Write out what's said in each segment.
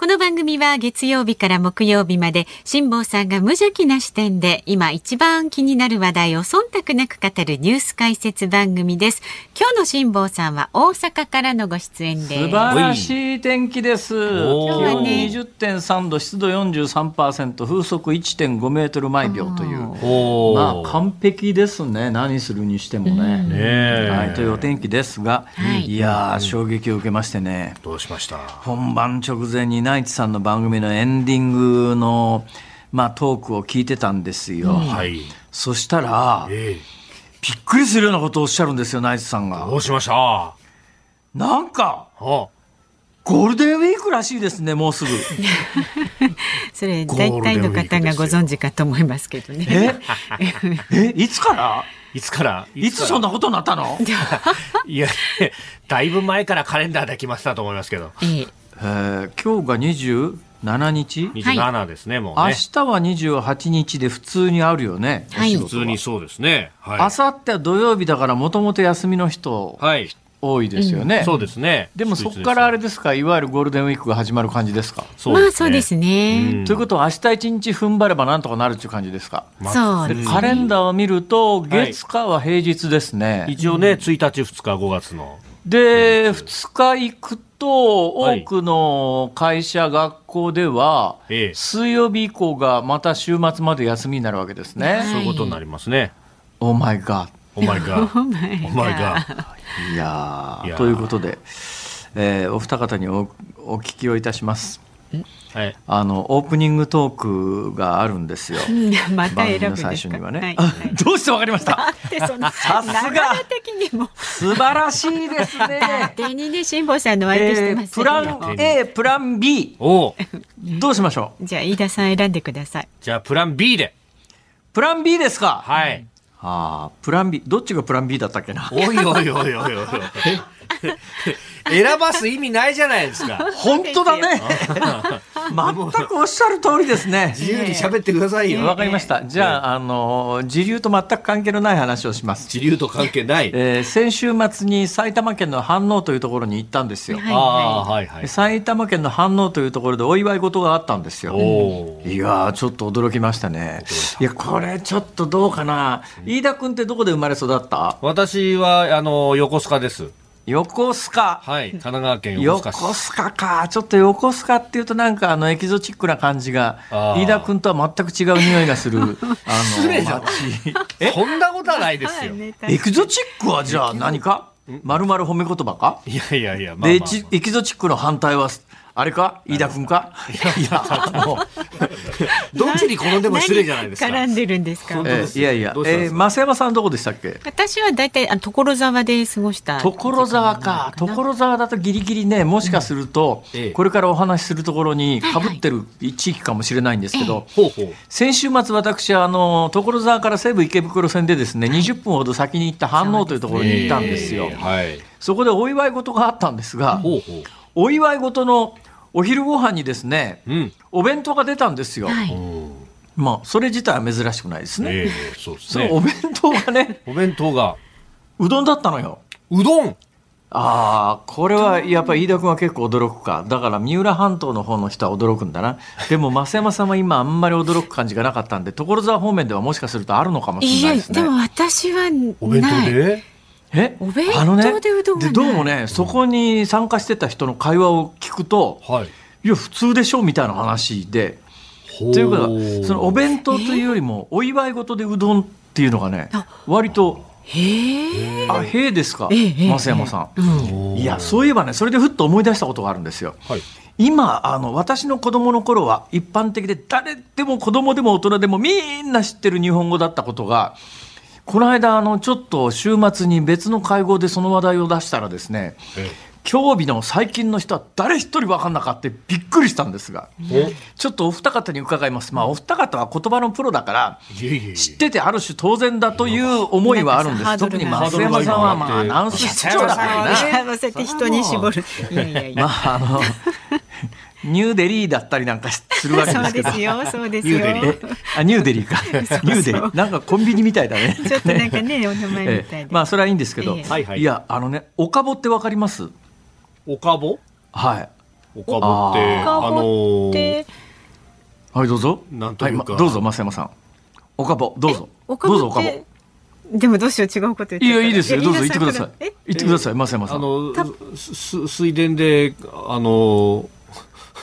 この番組は月曜日から木曜日まで辛坊さんが無邪気な視点で今一番気になる話題を忖度なく語るニュース解説番組です。今日の辛坊さんは大阪からのご出演です。素晴らしい天気です。今日はね、20.3度、湿度43%、風速1.5メートル毎秒という、まあ完璧ですね。何するにしてもね。ねはい、というお天気ですが、はい、いや衝撃を受けましてね。どうしました？本番直前にナイツさんの番組のエンディングの、まあ、トークを聞いてたんですよ。はい、そしたら、えー、びっくりするようなことをおっしゃるんですよ、ナイツさんが。どうしました？なんか、はあ。ゴールデンウィークらしいですね、もうすぐ。それ、大体の方がご存知かと思いますけどね。え、え、いつから？いつから？いつそんなことになったの？いや、だいぶ前からカレンダーで決まってたと思いますけど。えええー、今日が27日 ?27 ですね、もうね。明日は28日で普通にあるよね。はい、普通にそうですね。はい、明後日は土曜日だからもともと休みの人、はい、多いですよね、うん、そうですね。でもそこからあれですか、いわゆるゴールデンウィークが始まる感じですか？そうですね。まあそうですね。ということは明日一日踏ん張ればなんとかなるっていう感じですか？そうです、ね、カレンダーを見ると月火は平日ですね。はい、一応ね、1日2日5月の。で、2日行くと、多くの会社、学校では、水曜日以降がまた週末まで休みになるわけですね。そういうことになりますね。Oh my god。Oh my god。Oh my god。いやということで、えー、お二方におお聞きをいたします。はい、あのオープニングトークがあるんですよ。また選ぶ最初にはね。はいはい、どうしてわかりました？さすが素晴らしいですね。勝手にね辛坊さんの相手してます、えー、プラン A プラン B。おどうしましょう？じゃあ飯田さん選んでください。じゃあプラン B で。プラン B ですか？はい。ああ、プラン B、どっちがプラン B だったっけな？おいおいおいおいおい。選ばす意味ないじゃないですか。本当だね。全くおっしゃる通りですね。自由に喋ってくださいよ。わかりました。じゃあ、あの、時流と全く関係のない話をします。時流と関係ない。えー、先週末に埼玉県の飯能というところに行ったんですよ。ああ、はいはい。埼玉県の飯能というところでお祝い事があったんですよ。いやちょっと驚きましたね。いや、これちょっとどうかな。飯田君ってどこで生まれ育った？私は、あの、横須賀です。横須賀。はい、神奈川県横須賀横須賀か。ちょっと横須賀っていうとなんかあのエキゾチックな感じが、飯田君とは全く違う匂いがする、あの、街。え そんなことはないですよ。エキゾチックはじゃあ何か？まるまる褒め言葉か？いやいやいや、まあまあ、で、エキゾチックの反対はあれか？飯田君か？いやもうどっちに転んでも失礼じゃないですか。絡んでるんですか、えー、いやいや、えー、増山さんどこでしたっけ？私は大体あ所沢で過ごした所沢か。所沢だとギリギリねもしかすると、うん、これからお話しするところにかぶってる地域かもしれないんですけど、はいはい、先週末私あの所沢から西武池袋線でですね20分ほど先に行った飯能というところに行ったんですよ、はい、そこでお祝い事があったんですが、お祝い事のお昼ご飯にですね、うん、お弁当が出たんですよ。はい、まあ、それ自体は珍しくないですね。えー、そうですね。お弁当がね、お弁当が、うどんだったのよ。うどんああ、これはやっぱり飯田君は結構驚くか。だから三浦半島の方の人は驚くんだな。でも増山さんは今あんまり驚く感じがなかったんで、所沢方面ではもしかするとあるのかもしれないですね。いや、でも私はお弁当で？え？お弁当でうどんがでどうもね、そこに参加してた人の会話を聞くと、はい。いや、普通でしょみたいな話で、ということは、そのお弁当というよりも、お祝い事でうどんっていうのがね、割と、へえ。あ、へえですか、ええ増山さん。いや、そういえばね、それでふっと思い出したことがあるんですよ。はい。今あの私の子供の頃は一般的で誰でも子供でも大人でもみんな知ってる日本語だったことがこの間あのちょっと週末に別の会合でその話題を出したらですねえ興味の最近の人は誰一人分かんなかったびっくりしたんですがえ。ちょっとお二方に伺いますまあお二方は言葉のプロだから。知っててある種当然だという思いはあるんです特に増山さんはまあアナウンス室長だからね。まああのニューデリーだったりなんかするわけですけどそうですよ、そうですよ。ニューデリえ、あ、ニューデリーか。ニューデリー。なんかコンビニみたいだね。ちょっとなんかね、お名前みたいえでえ。まあ、それはいいんですけど。ええはいはいいや、あのね、おかぼってわかります？おかぼ？はい。おかぼって、あーあのはい、どうぞ。なんというかどうぞ、増山さん。おかぼ、どうぞ。どうぞ、おかぼ。でもどうしよう違うこと言っちゃったいや、いいですよ。どうぞ、言ってください。え言ってください、増山さあん。の、す水田で、あの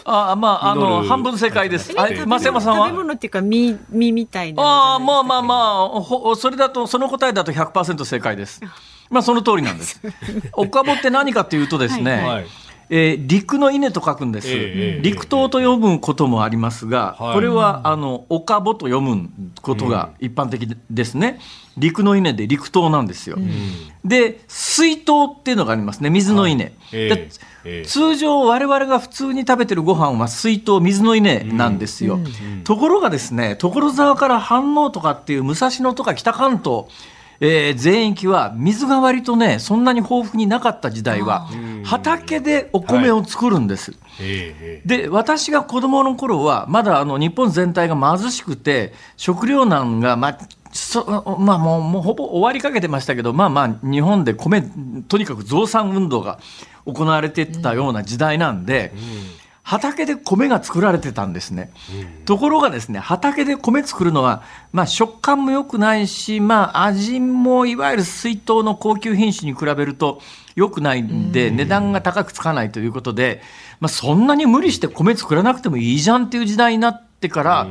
あ、まあ、あの、半分正解です。えはい、増山さん食べは物っていうか、実、実みたいな。ああ、まあまあまあ、ほそれだと、その答えだと100%正解です。まあ、その通りなんです。おかぼって何かというとですね、はいはい。えー陸の稲と書くんです、ええ陸島と読むこともありますが、はい。これはあのおかぼと読むことが一般的ですね、陸の稲で陸島なんですよ、で水筒っていうのがありますね。水の稲、ええでええ通常我々が普通に食べてるご飯は水筒水の稲なんですよ、ところがですね所沢から飯能とかっていう武蔵野とか北関東えー全域は水が割とねそんなに豊富になかった時代は畑でお米を作るんです、ええで私が子供の頃はまだあの日本全体が貧しくて食糧難がまあそまあもうもうほぼ終わりかけてましたけどまあまあ日本で米とにかく増産運動が行われてたような時代なんで、畑で米が作られてたんですね、ところがですね畑で米作るのは、まあ、食感も良くないし、まあ、味もいわゆる水筒の高級品種に比べると良くないんで、値段が高くつかないということで、まあ、そんなに無理して米作らなくてもいいじゃんっていう時代になってから、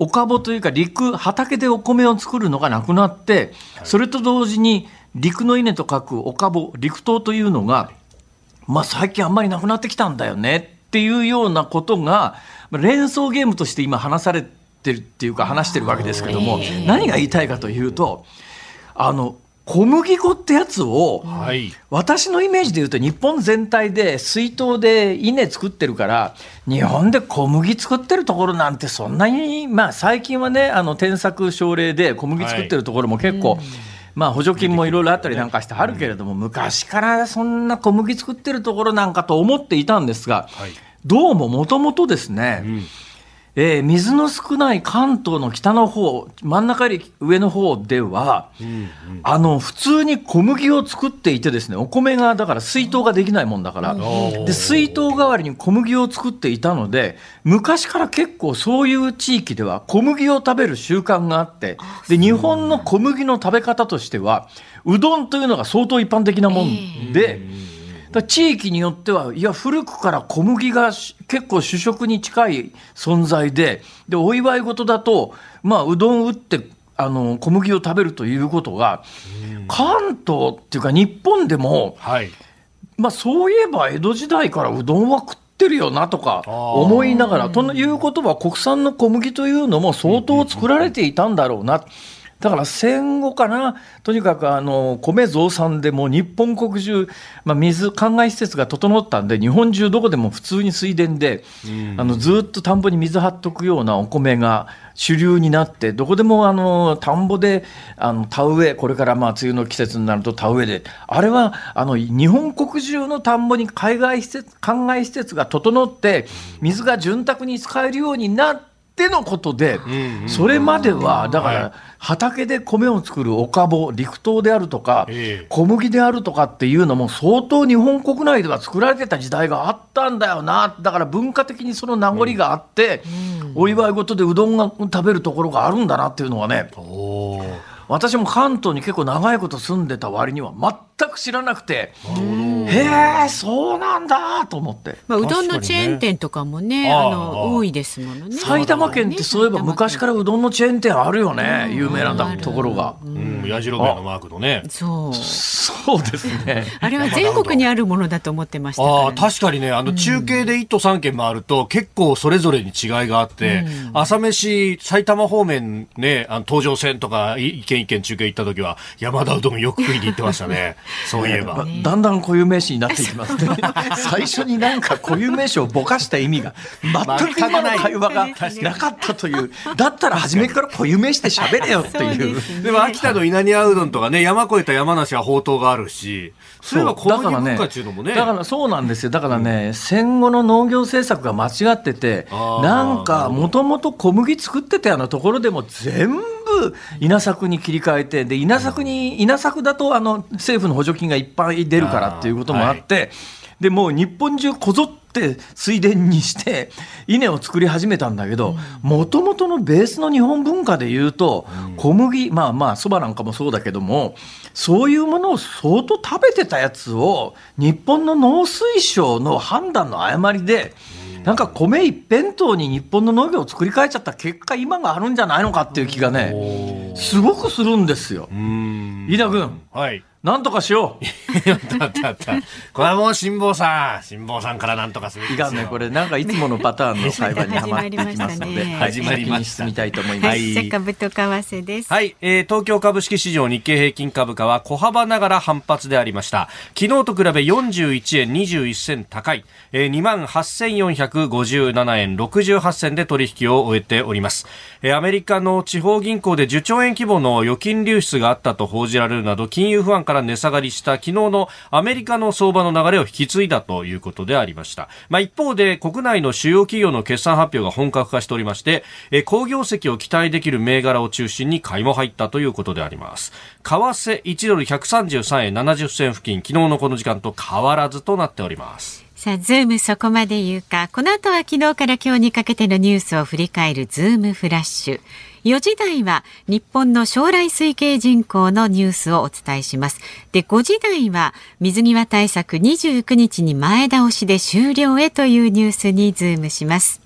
おかぼというか陸畑でお米を作るのがなくなって、それと同時に陸の稲と書くおかぼ陸島というのが、まあ、最近あんまりなくなってきたんだよねっていうようなことがまあ連想ゲームとして今話されてるっていうか話してるわけですけども、何が言いたいかというとあの小麦粉ってやつを、はい。私のイメージで言うと日本全体で水筒で稲作ってるから日本で小麦作ってるところなんてそんなにまあ最近はねあの添削奨励で小麦作ってるところも結構、まあ補助金もいろいろあったりなんかしてあるけれども、昔からそんな小麦作ってるところなんかと思っていたんですが、はい。どうももともとですね、えー水の少ない関東の北の方真ん中より上の方では、あの普通に小麦を作っていてですねお米がだから水筒ができないもんだから、で水筒代わりに小麦を作っていたので昔から結構そういう地域では小麦を食べる習慣があってで日本の小麦の食べ方としてはうどんというのが相当一般的なもんで。だ。から地域によってはいや古くから小麦がし結構主食に近い存在ででお祝い事だと、まあ、うどん打ってあの小麦を食べるということが関東っていうか日本でも、はい。まあ、そういえば江戸時代からうどんは食ってるよなとか思いながらということは国産の小麦というのも相当作られていたんだろうな。だから戦後かな、とにかくあの米増産でもう日本国中、まあ、水、灌漑施設が整ったんで、日本中どこでも普通に水田で、あのずっと田んぼに水張っとくようなお米が主流になって、どこでもあの田んぼであの田植え、これからまあ梅雨の季節になると田植えで、あれはあの日本国中の田んぼに海外施設、灌漑施設が整って、水が潤沢に使えるようになって、のことで、それまではだから畑で米を作るおかぼ、陸東であるとか、小麦であるとかっていうのも相当日本国内では作られてた時代があったんだよな。だから文化的にその名残があって、お祝い事でうどんが食べるところがあるんだなっていうのはね。私も関東に結構長いこと住んでた割には全く知らなくて、へえ、そうなんだと思って。まあ、うどんのチェーン店とかもね、あの、多いですものね。埼玉県ってそういえば昔からうどんのチェーン店あるよね、有名なところが。うん、やじろべのマークのね。そう。そうですね。あれは全国にあるものだと思ってましたああ、確かにね、あの、中継で一都三県回ると、結構それぞれに違いがあって、朝飯、埼玉方面ね、あの、東上線とか、一軒一軒中継行った時は、山田うどんよく食いに行ってましたね。そういえば。だんだん固有名詞になっていきますね。最初になんか固有名詞をぼかした意味が、全く今の会話がなかったという、だったら初めから固有名詞で喋れよっていう。でも秋田の稲庭うどんとかね、山越えた山梨はほうとうがあるし、そう。いえば小麦文化っていうのもね。だからそうなんですよ。だからね、戦後の農業政策が間違ってて、なんかもともと小麦作ってたようなところでも全部稲作に切り替えて、で稲作に、稲作だとあの政府の補助金がいっぱい出るからっていうこともあって、はい、でもう日本中こぞって水田にして稲を作り始めたんだけどもともとのベースの日本文化でいうと小麦まあまあそばなんかもそうだけどもそういうものを相当食べてたやつを日本の農水省の判断の誤りでなんか米一辺倒に日本の農業を作り変えちゃった結果今があるんじゃないのかっていう気がねすごくするんですよ。飯田君、はい、なんとかしよう。ったったった。これはもう辛抱さん、辛抱さんからなんとかするいかんね、これなんかいつものパターンの会話に はまってきますので、始まりました。進みたいと思います。はい、株と為替です。はい、えー、東京株式市場日経平均株価は小幅ながら反発でありました。昨日と比べ41円21銭高い、えー、28,457円68銭で取引を終えております。えー、アメリカの地方銀行で10兆円規模の預金流出があったと報じられるなど、金融不安からから値下がりした昨日のアメリカの相場の流れを引き継いだということでありました。まあ、一方で国内の主要企業の決算発表が本格化しておりまして、え好業績を期待できる銘柄を中心に買いも入ったということであります。為替1ドル133円70銭付近、昨日のこの時間と変わらずとなっております。さあ、ズームそこまで言うか。この後は昨日から今日にかけてのニュースを振り返るズームフラッシュ。4時台は日本の将来推計人口のニュースをお伝えします。で、5時台は水際対策29日に前倒しで終了へというニュースにズームします。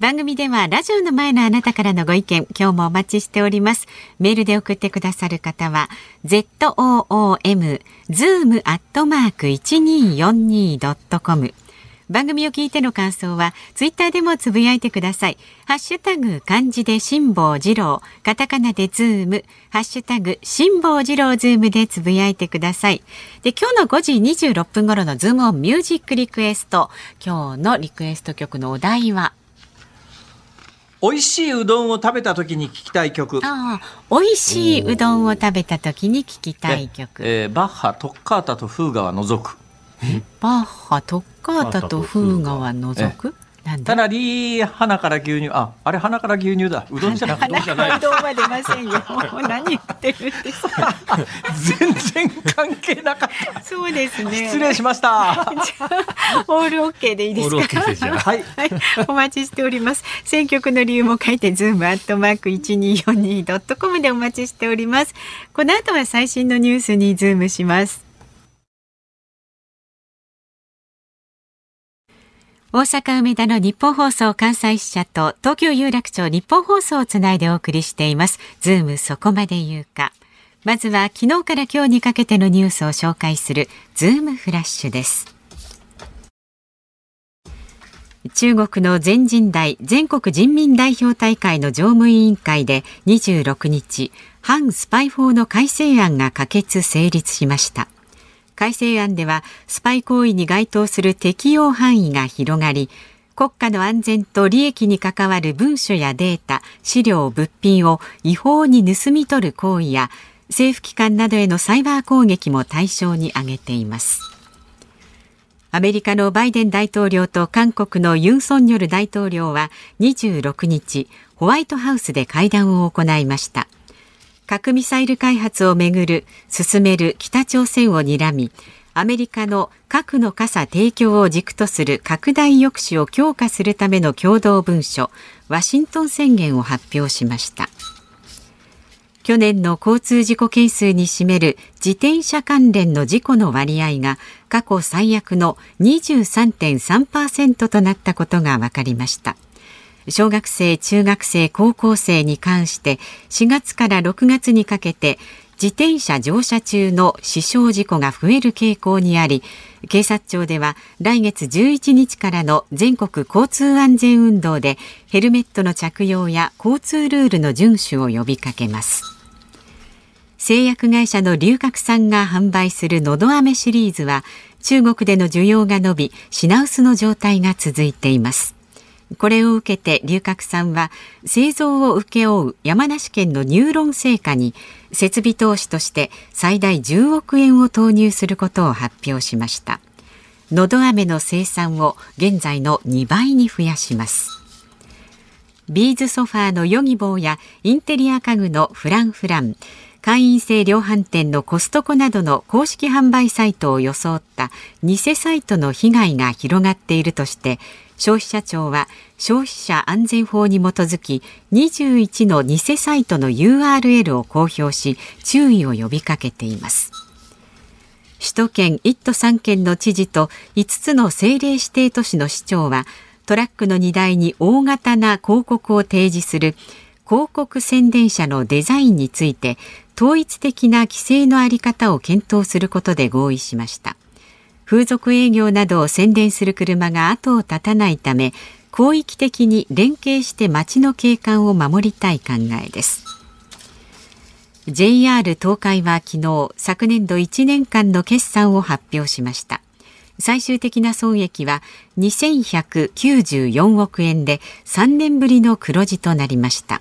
番組ではラジオの前のあなたからのご意見、今日もお待ちしております。メールで送ってくださる方は、zoom, zoom アットマーク 1242.com 番組を聞いての感想はツイッターでもつぶやいてください。ハッシュタグ漢字で辛坊治郎、カタカナでズーム、ハッシュタグ辛坊治郎ズームでつぶやいてください。で、今日の5時26分頃のズームオンミュージックリクエスト。今日のリクエスト曲のお題は？美味しいうどんを食べた時に聞きたい曲。ああ、美味しいうどんを食べた時に聞きたい曲。えー、バッハ、トッカータとフーガは除く。バッハ、トッカータとフーガは除く？ただり鼻から牛乳ああれ鼻から牛乳だ。うどんじゃなくてうどんは出ませんよ。何言ってるんですか？全然関係なかった。そうですね。失礼しました。オールオッケーでいいですか？はい、はい、お待ちしております。選曲の理由も書いてズームアットマーク一二四二ドットコムでお待ちしております。この後は最新のニュースにズームします大阪梅田のニッポン放送関西支社と東京有楽町ニッポン放送をつないでお送りしています。ズームそこまで言うか。まずは昨日から今日にかけてのニュースを紹介するズームフラッシュです。中国の全人代全国人民代表大会の常務委員会で26日、反スパイ法の改正案が可決成立しました。改正案ではスパイ行為に該当する適用範囲が広がり国家の安全と利益に関わる文書やデータ、資料、物品を違法に盗み取る行為や政府機関などへのサイバー攻撃も対象に挙げています。アメリカのバイデン大統領と韓国のユン・ソンニョル大統領は26日、ホワイトハウスで会談を行いました。核ミサイル開発をめぐる進める北朝鮮を睨みアメリカの核の傘提供を軸とする拡大抑止を強化するための共同文書ワシントン宣言を発表しました。去年の交通事故件数に占める自転車関連の事故の割合が過去最悪の23.3%となったことが分かりました。小学生中学生高校生に関して4月から6月にかけて自転車乗車中の死傷事故が増える傾向にあり警察庁では来月11日からの全国交通安全運動でヘルメットの着用や交通ルールの遵守を呼びかけます。製薬会社の龍角散が販売するのど飴シリーズは中国での需要が伸び品薄の状態が続いています。これを受けて龍角散は製造を請け負う山梨県のニューロン製菓に設備投資として最大10億円を投入することを発表しました。のど飴の生産を現在の2倍に増やします。ビーズソファーのヨギボーやインテリア家具のフランフラン。会員制量販店のコストコなどの公式販売サイトを装った偽サイトの被害が広がっているとして消費者庁は消費者安全法に基づき21の偽サイトの URL を公表し注意を呼びかけています。首都圏1都3県の知事と5つの政令指定都市の市長はトラックの荷台に大型な広告を提示する広告宣伝車のデザインについて統一的な規制のあり方を検討することで合意しました。風俗営業などを宣伝する車が後を絶たないため広域的に連携して街の景観を守りたい考えです。JR 東海は昨日昨年度1年間の決算を発表しました。最終的な損益は2194億円で3年ぶりの黒字となりました。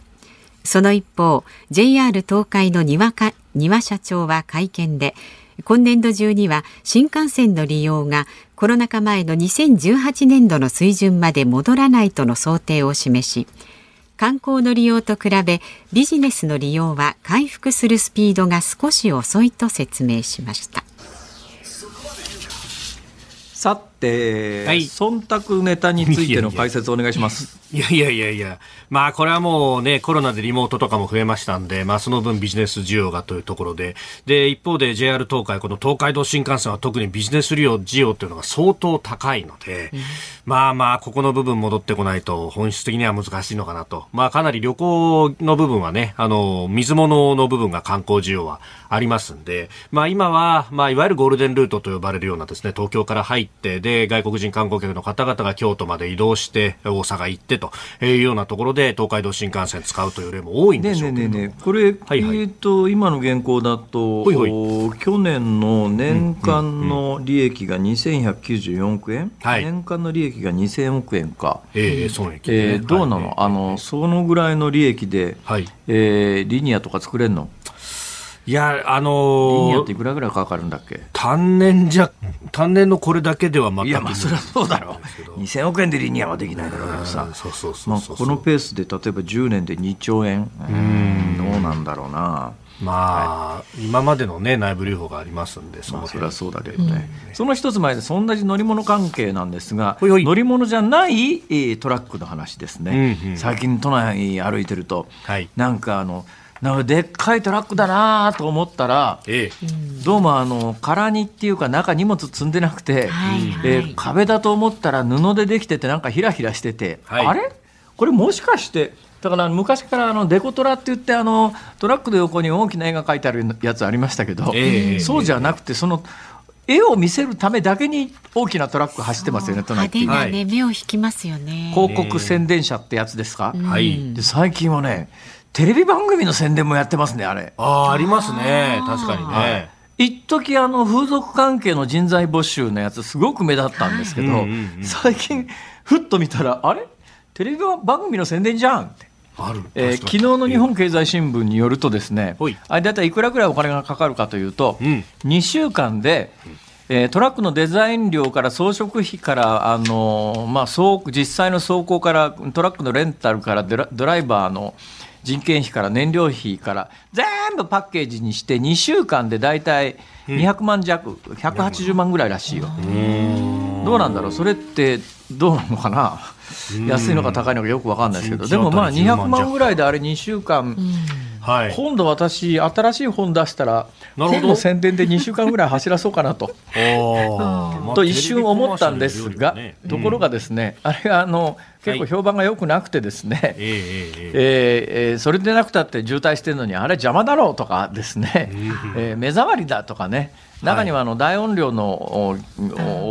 その一方 JR 東海の庭か庭社長は会見で今年度中には新幹線の利用がコロナ禍前の2018年度の水準まで戻らないとの想定を示し観光の利用と比べビジネスの利用は回復するスピードが少し遅いと説明しました。て、はい、忖度ネタについての解説お願いします。いやいやいやいや、まあこれはもうね、コロナでリモートとかも増えましたんで、まあその分ビジネス需要がというところで、で、一方で JR 東海、この東海道新幹線は特にビジネス利用需要というのが相当高いので、うん、まあまあここの部分戻ってこないと本質的には難しいのかなと。まあかなり旅行の部分はね、あの、水物の部分が観光需要はありますんで、まあ今は、まあいわゆるゴールデンルートと呼ばれるようなですね、東京から入って、で、外国人観光客の方々が京都まで移動して、大阪行ってというようなところで東海道新幹線使うという例も多いんでしょうけどねねねこれ、はいはい、えーと、今の現行だとほいほい。去年の年間の利益が2194億円、うんうん。年間の利益が2000億円か、えー、損益、ね、えー、どうなの、はい、あのそのぐらいの利益で、はい。えー、リニアとか作れるの？いや、あのー、リニアっていくらぐらいかかるんだっけ？単年じゃ、単年のこれだけでは全くいや、まあ、そりゃそうだろう。2000億円でリニアはできないだろうけどさ。そうそうそうまあ、このペースで、例えば10年で2兆円？うん、どうなんだろうな。まあ、はい、今までのね、内部留保がありますんで、そまあ、それはそうだけどね。うん、その一つ前で、同じ乗り物関係なんですが、ほいほい乗り物じゃないトラックの話ですね。うんうん、最近都内歩いてると、はい、なんかあの、なんかでっかいトラックだなと思ったら、ええ、どうもあの空にっていうか中荷物積んでなくて、はいはい、えー、壁だと思ったら布でできててなんかひらひらしてて、はい、あれ？これもしかしてだから昔からあのデコトラって言ってあのトラックの横に大きな絵が描いてあるやつありましたけど、えそうじゃなくてその絵を見せるためだけに大きなトラック走ってますよね、都内って。派手なね、目を引きますよね。広告宣伝車ってやつですか？はい。で最近はね、テレビ番組の宣伝もやってますね、あれ。ああ、ありますね。確かにね。一時あの風俗関係の人材募集のやつすごく目立ったんですけど、最近ふっと見たらあれ？テレビ番組の宣伝じゃんって。ある、えー、昨日の日本経済新聞によるとですね、あれだいたいいくらぐらいお金がかかるかというと、うん、2週間で、えー、トラックのデザイン料から装飾費からあのー、まあ、実際の走行からトラックのレンタルからドライバーの人件費から燃料費から全部パッケージにして2週間で大体200万弱、180万ぐらいらしいよ。どうなんだろう？それってどうなのかな？安いのか高いのかよく分かんないですけど。でもまあ200万ぐらいであれ2週間。はい、今度私新しい本出したら本の宣伝で2週間ぐらい走らそうかなと。と一瞬思ったんですが、ところがですねあれがあの結構評判が良くなくてですね、はい、えー、えー、それでなくたって渋滞してるのにあれ邪魔だろうとかですね、えー、目障りだとかね。中にはあの大音量の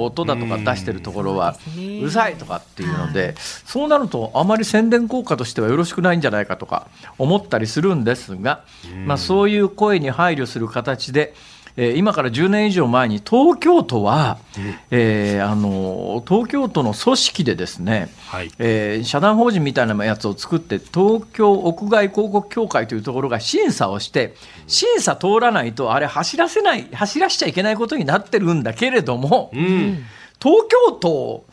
音だとか出してるところはうるさいとかっていうのでそうなるとあまり宣伝効果としてはよろしくないんじゃないかとか思ったりするんですが、まあ、そういう声に配慮する形でえー、今から10年以上前に東京都は、えー、あの東京都の組織でですね、はい、えー、社団法人みたいなやつを作って東京屋外広告協会というところが審査をして審査通らないとあれ走らせない走らしちゃいけないことになってるんだけれども、うん、東京都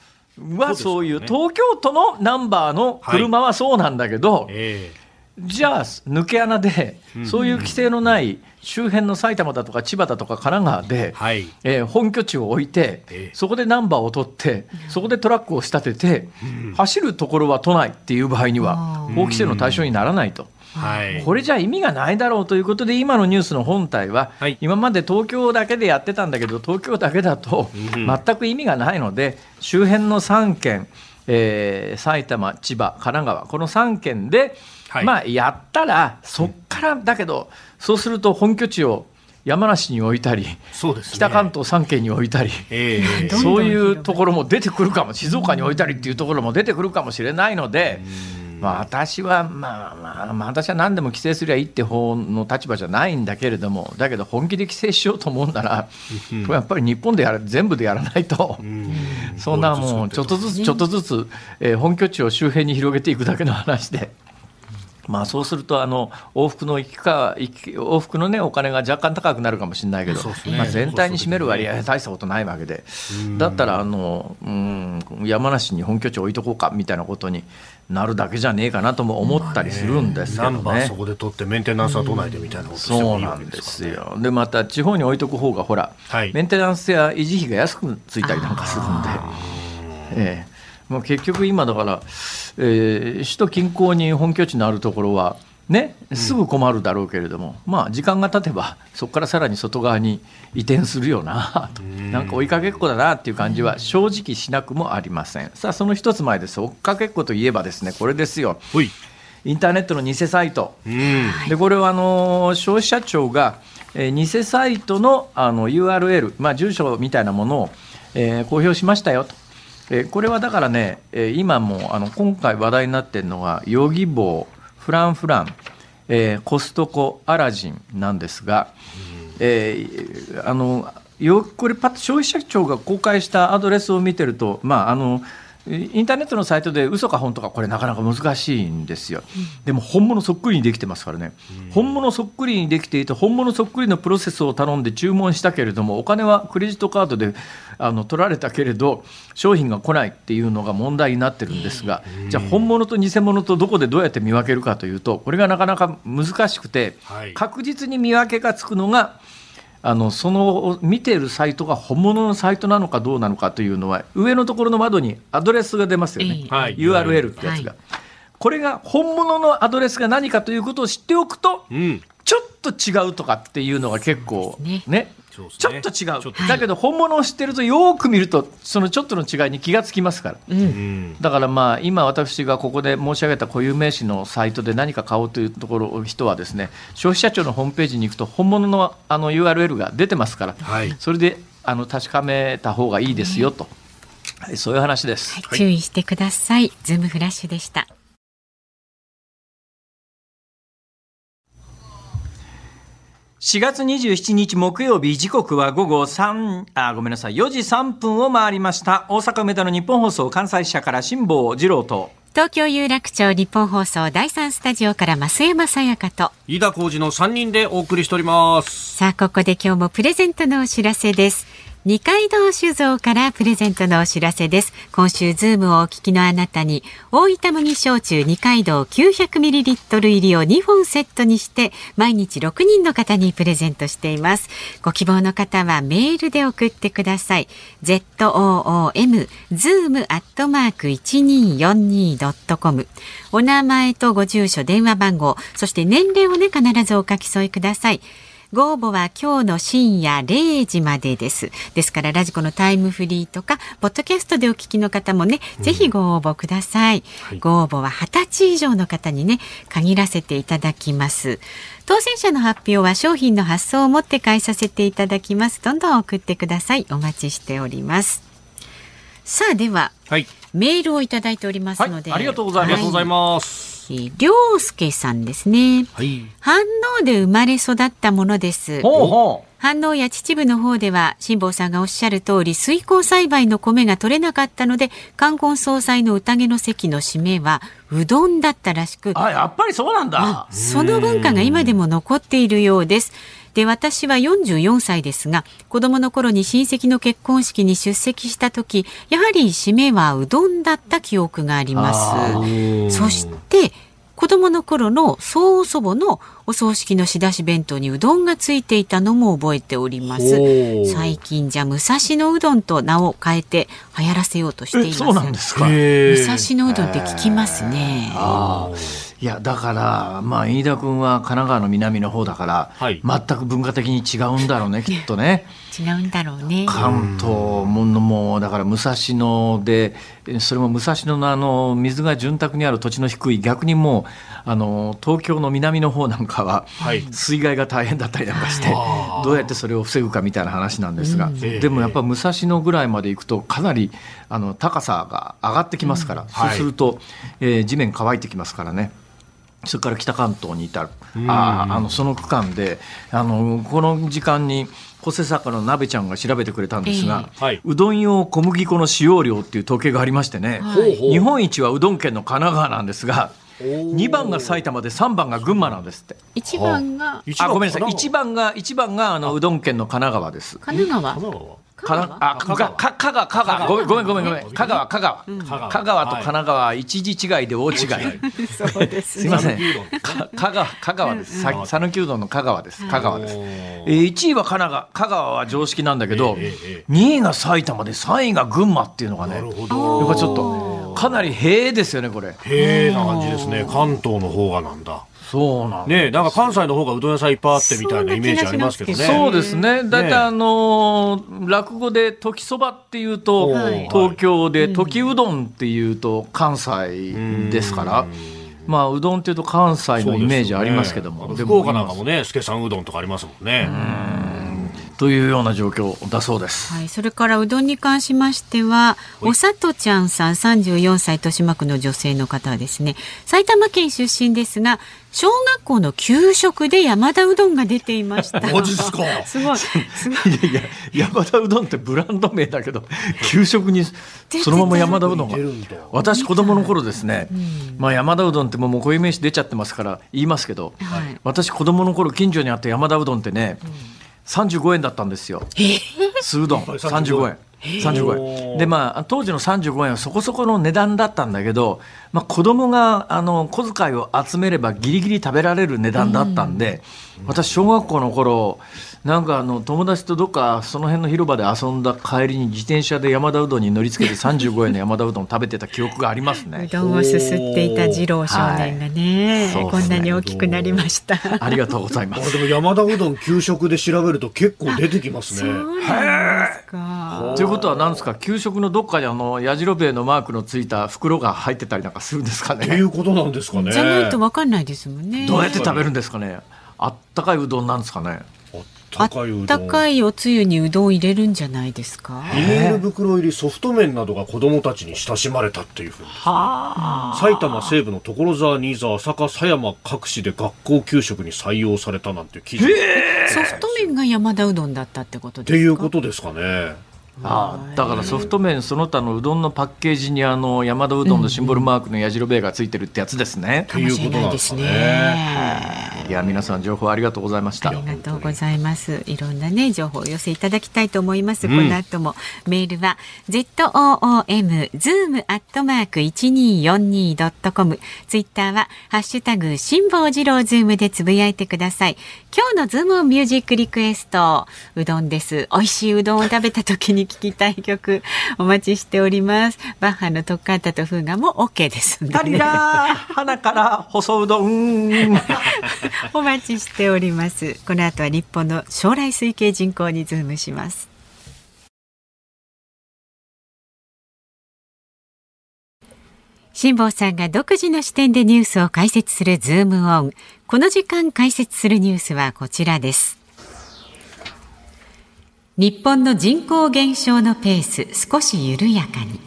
はそういう、ね、東京都のナンバーの車はそうなんだけど、はいえ。ーじゃあ抜け穴でそういう規制のない周辺の埼玉だとか千葉だとか神奈川で、はい、えー、本拠地を置いて、えー、そこでナンバーを取ってそこでトラックを仕立てて、うん、走るところは都内っていう場合には法規制の対象にならないと。はい、これじゃ意味がないだろうということで今のニュースの本体は、はい、今まで東京だけでやってたんだけど東京だけだと全く意味がないので周辺の3県、えー、埼玉、千葉、神奈川この3県ではい、まあやったらそっからだけど、そうすると本拠地を山梨に置いたり、ね、北関東3県に置いたり、えー、そういうところも出てくるかも静岡に置いたりっていうところも出てくるかもしれないので。まあ、私は、まあまあ、まあ、私は何でも規制すりゃいいって方の立場じゃないんだけれども、だけど本気で規制しようと思うなら、これやっぱり日本でやる全部でやらないと、そんなもう、ちょっとずつちょっとずつ、えー、本拠地を周辺に広げていくだけの話で。まあ、そうするとあの往復の行きか往復の、ね、お金が若干高くなるかもしれないけど、ね、まあ、全体に占める割合は大したことないわけで、だったらあの、うん、山梨に本拠地置いとこうかみたいなことになるだけじゃねえかなとも思ったりするんですけどね。そこで取ってメンテナンスは都内でみたいなことそうなん。ですよ。でまた地方に置いとく方がほら、はい、メンテナンスや維持費が安くついたりなんかするんで。ええもう結局今だから、えー、首都近郊に本拠地のあるところはね、すぐ困るだろうけれども、うん、まあ時間が経てばそこからさらに外側に移転するよなと。なんか追いかけっこだなっていう感じは正直しなくもありません。さあその一つ前です。追っかけっこといえばですねこれですよ。インターネットの偽サイト、でこれはあの消費者庁が、えー、偽サイトのあの URL、まあ、住所みたいなものを、えー、公表しましたよと。えこれはだからね、え今もあの今回話題になっているのがヨギボーフランフラン、えー、コストコアラジンなんですが、えー、あのよこれパッと消費者庁が公開したアドレスを見てるとまああのインターネットのサイトで嘘か本とかこれなかなか難しいんですよ、でも本物そっくりにできてますからね、本物そっくりにできていて本物そっくりのプロセスを頼んで注文したけれどもお金はクレジットカードであの取られたけれど商品が来ないっていうのが問題になってるんですが、じゃあ本物と偽物とどこでどうやって見分けるかというとこれがなかなか難しくて、確実に見分けがつくのがあのその見ているサイトが本物のサイトなのかどうなのかというのは上のところの窓にアドレスが出ますよね、はい、URL ってやつが、はい、これが本物のアドレスが何かということを知っておくと、うん、ちょっと違うとかっていうのが結構ね。ねちょっと違う、だけど本物を知ってるとよく見るとそのちょっとの違いに気がつきますから、うん、だからまあ今私がここで申し上げた固有名詞のサイトで何か買おうというところ人はですね消費者庁のホームページに行くと本物のあの URL が出てますから、はい、それであの確かめた方がいいですよと、はい、そういう話です、はい、注意してください。ズームフラッシュでした4月27日木曜日時刻は午後3あごめんなさい4時3分を回りました。大阪梅田の日本放送関西支社から辛坊治郎と。東京有楽町ニッポン放送第三スタジオから増山さやかと。飯田浩司の3人でお送りしております。さあここで今日もプレゼントのお知らせです二階堂酒造からプレゼントのお知らせです。今週ズームをお聞きのあなたに、大分麦焼酎二階堂 900ml 入りを2本セットにして、毎日6人の方にプレゼントしています。ご希望の方はメールで送ってください。zoom zoom アットマーク 1242.com お名前とご住所、電話番号、そして年齢をね、必ずお書き添えください。ご応募は今日の深夜0時までです。ですからラジコのタイムフリーとか、ポッドキャストでお聞きの方もね、ぜひご応募ください。はい、ご応募は20歳以上の方にね、限らせていただきます。当選者の発表は商品の発送をもって返させていただきます。どんどん送ってください。お待ちしております。さあでは、はい、メールをいただいておりますので、はい、ありがとうございます。りょうすけさんですね。はい。反応で生まれ育ったものです。ほうほう反応や秩父の方では辛坊さんがおっしゃる通り水耕栽培の米が取れなかったので冠婚葬祭の宴の席の締めはうどんだったらしくあやっぱりそうなんだその文化が今でも残っているようですで私は44歳ですが子供の頃に親戚の結婚式に出席した時やはり締めはうどんだった記憶があります。そして子供の頃の曽祖母のお葬式の仕出し弁当にうどんがついていたのも覚えております。最近じゃ武蔵野うどんと名を変えて流行らせようとしています。そうなんですか。武蔵野うどんって聞きますねいやだからまあ飯田君は神奈川の南の方だから、はい、全く文化的に違うんだろうねきっとね。違うんだろうね。関東ものもだから武蔵野でそれも武蔵野のあの水が潤沢にある土地の低い逆にもうあの東京の南の方なんかは水害が大変だったりなんかして、はい、どうやってそれを防ぐかみたいな話なんですが、うん、でもやっぱ武蔵野ぐらいまで行くとかなりあの高さが上がってきますから、うん、そうすると、はい、えー、地面乾いてきますからね。それから北関東に至る、ああのその区間であのこの時間に小瀬坂の鍋ちゃんが調べてくれたんですが、えー、うどん用小麦粉の使用量っていう統計がありましてね、はい、日本一はうどん県の神奈川なんですが2番が埼玉で3番が群馬なんですって。1番があ。ごめんなさい。1番が1番があのうどん県の神奈川です。神奈川？かな？あかか香川香川ごめんごめんごめんごめん。香川香川、香川と神奈川一時違いで大違い。そうですすみません。香川香川です。讃岐うどんの香川です。香川です。え1位は神奈川。香川は常識なんだけど2位が埼玉で3位が群馬っていうのがねやっぱちょっとかなりへえですよねこれ。へえな感じですね。関東の方がなんだそうなんねなんか関西の方がうどん屋さんいっぱいあってみたいなイメージありますけどね。そうですね。だいたいあのー、落語で時そばっていうと東京で時うどんっていうと関西ですから。まあうどんっていうと関西のイメージありますけども、ね、福岡なんかもね助さんうどんとかありますもんね。というような状況だそうです。はい、それからうどんに関しましては、おさとちゃんさん34歳豊島区の女性の方はですね、埼玉県出身ですが、小学校の給食で山田うどんが出ていました。マジですか？すごい。すごい。いやいや、山田うどんってブランド名だけど、給食にそのまま山田うどんが。私子供の頃ですね、うん、まあ山田うどんってもうこういう名詞出ちゃってますから言いますけど、はい、私子供の頃近所にあった山田うどんってね、うん35円だったんですよ。酢うどん。35円。35円。でまあ当時の35円はそこそこの値段だったんだけど、まあ、子供があの小遣いを集めればギリギリ食べられる値段だったんで、私小学校の頃なんかあの友達とどっかその辺の広場で遊んだ帰りに自転車で山田うどんに乗りつけて35円の山田うどん食べてた記憶がありますね。うどんをすすっていた次郎少年がね。はい、こんなに大きくなりました。ありがとうございますでも山田うどん給食で調べると結構出てきますね。ということは何ですか？給食のどっかにあのやじろべえのマークのついた袋が入ってたりなんかするんですかね？っていうことなんですかね。じゃないと分かんないですもんね。どうやって食べるんですかね？あったかいうどんなんですかね？あったかいおつゆにうどん入れるんじゃないですか？ビニール袋入りソフト麺などが子供たちに親しまれたっていうふうに。埼玉西部の所沢新座朝霞狭山各市で学校給食に採用されたなんて記事ソフト麺が山田うどんだったってことですか？っていうことですかねあだからソフト麺その他のうどんのパッケージにあの山田うどんのシンボルマークのやじろべえがついてるってやつですね。ということなんですね。いや皆さん情報ありがとうございました。ありがとうございます。いろんなね情報を寄せいただきたいと思います、うん、この後もメールは ZOOM zoom アットマーク 1242.com ツイッターはハッシュタグ辛坊治郎ズームでつぶやいてください。今日のズームミュージックリクエスト。うどんです。美味しいうどんを食べた時に聞きたい曲お待ちしております。バッハのトッカータとフーガも OK ですんで、ね、タリラ鼻から細うどん。お待ちしております。この後は日本の将来推計人口にズームします。辛坊さんが独自の視点でニュースを解説するズームオン。この時間解説するニュースはこちらです。日本の人口減少のペース少し緩やかに。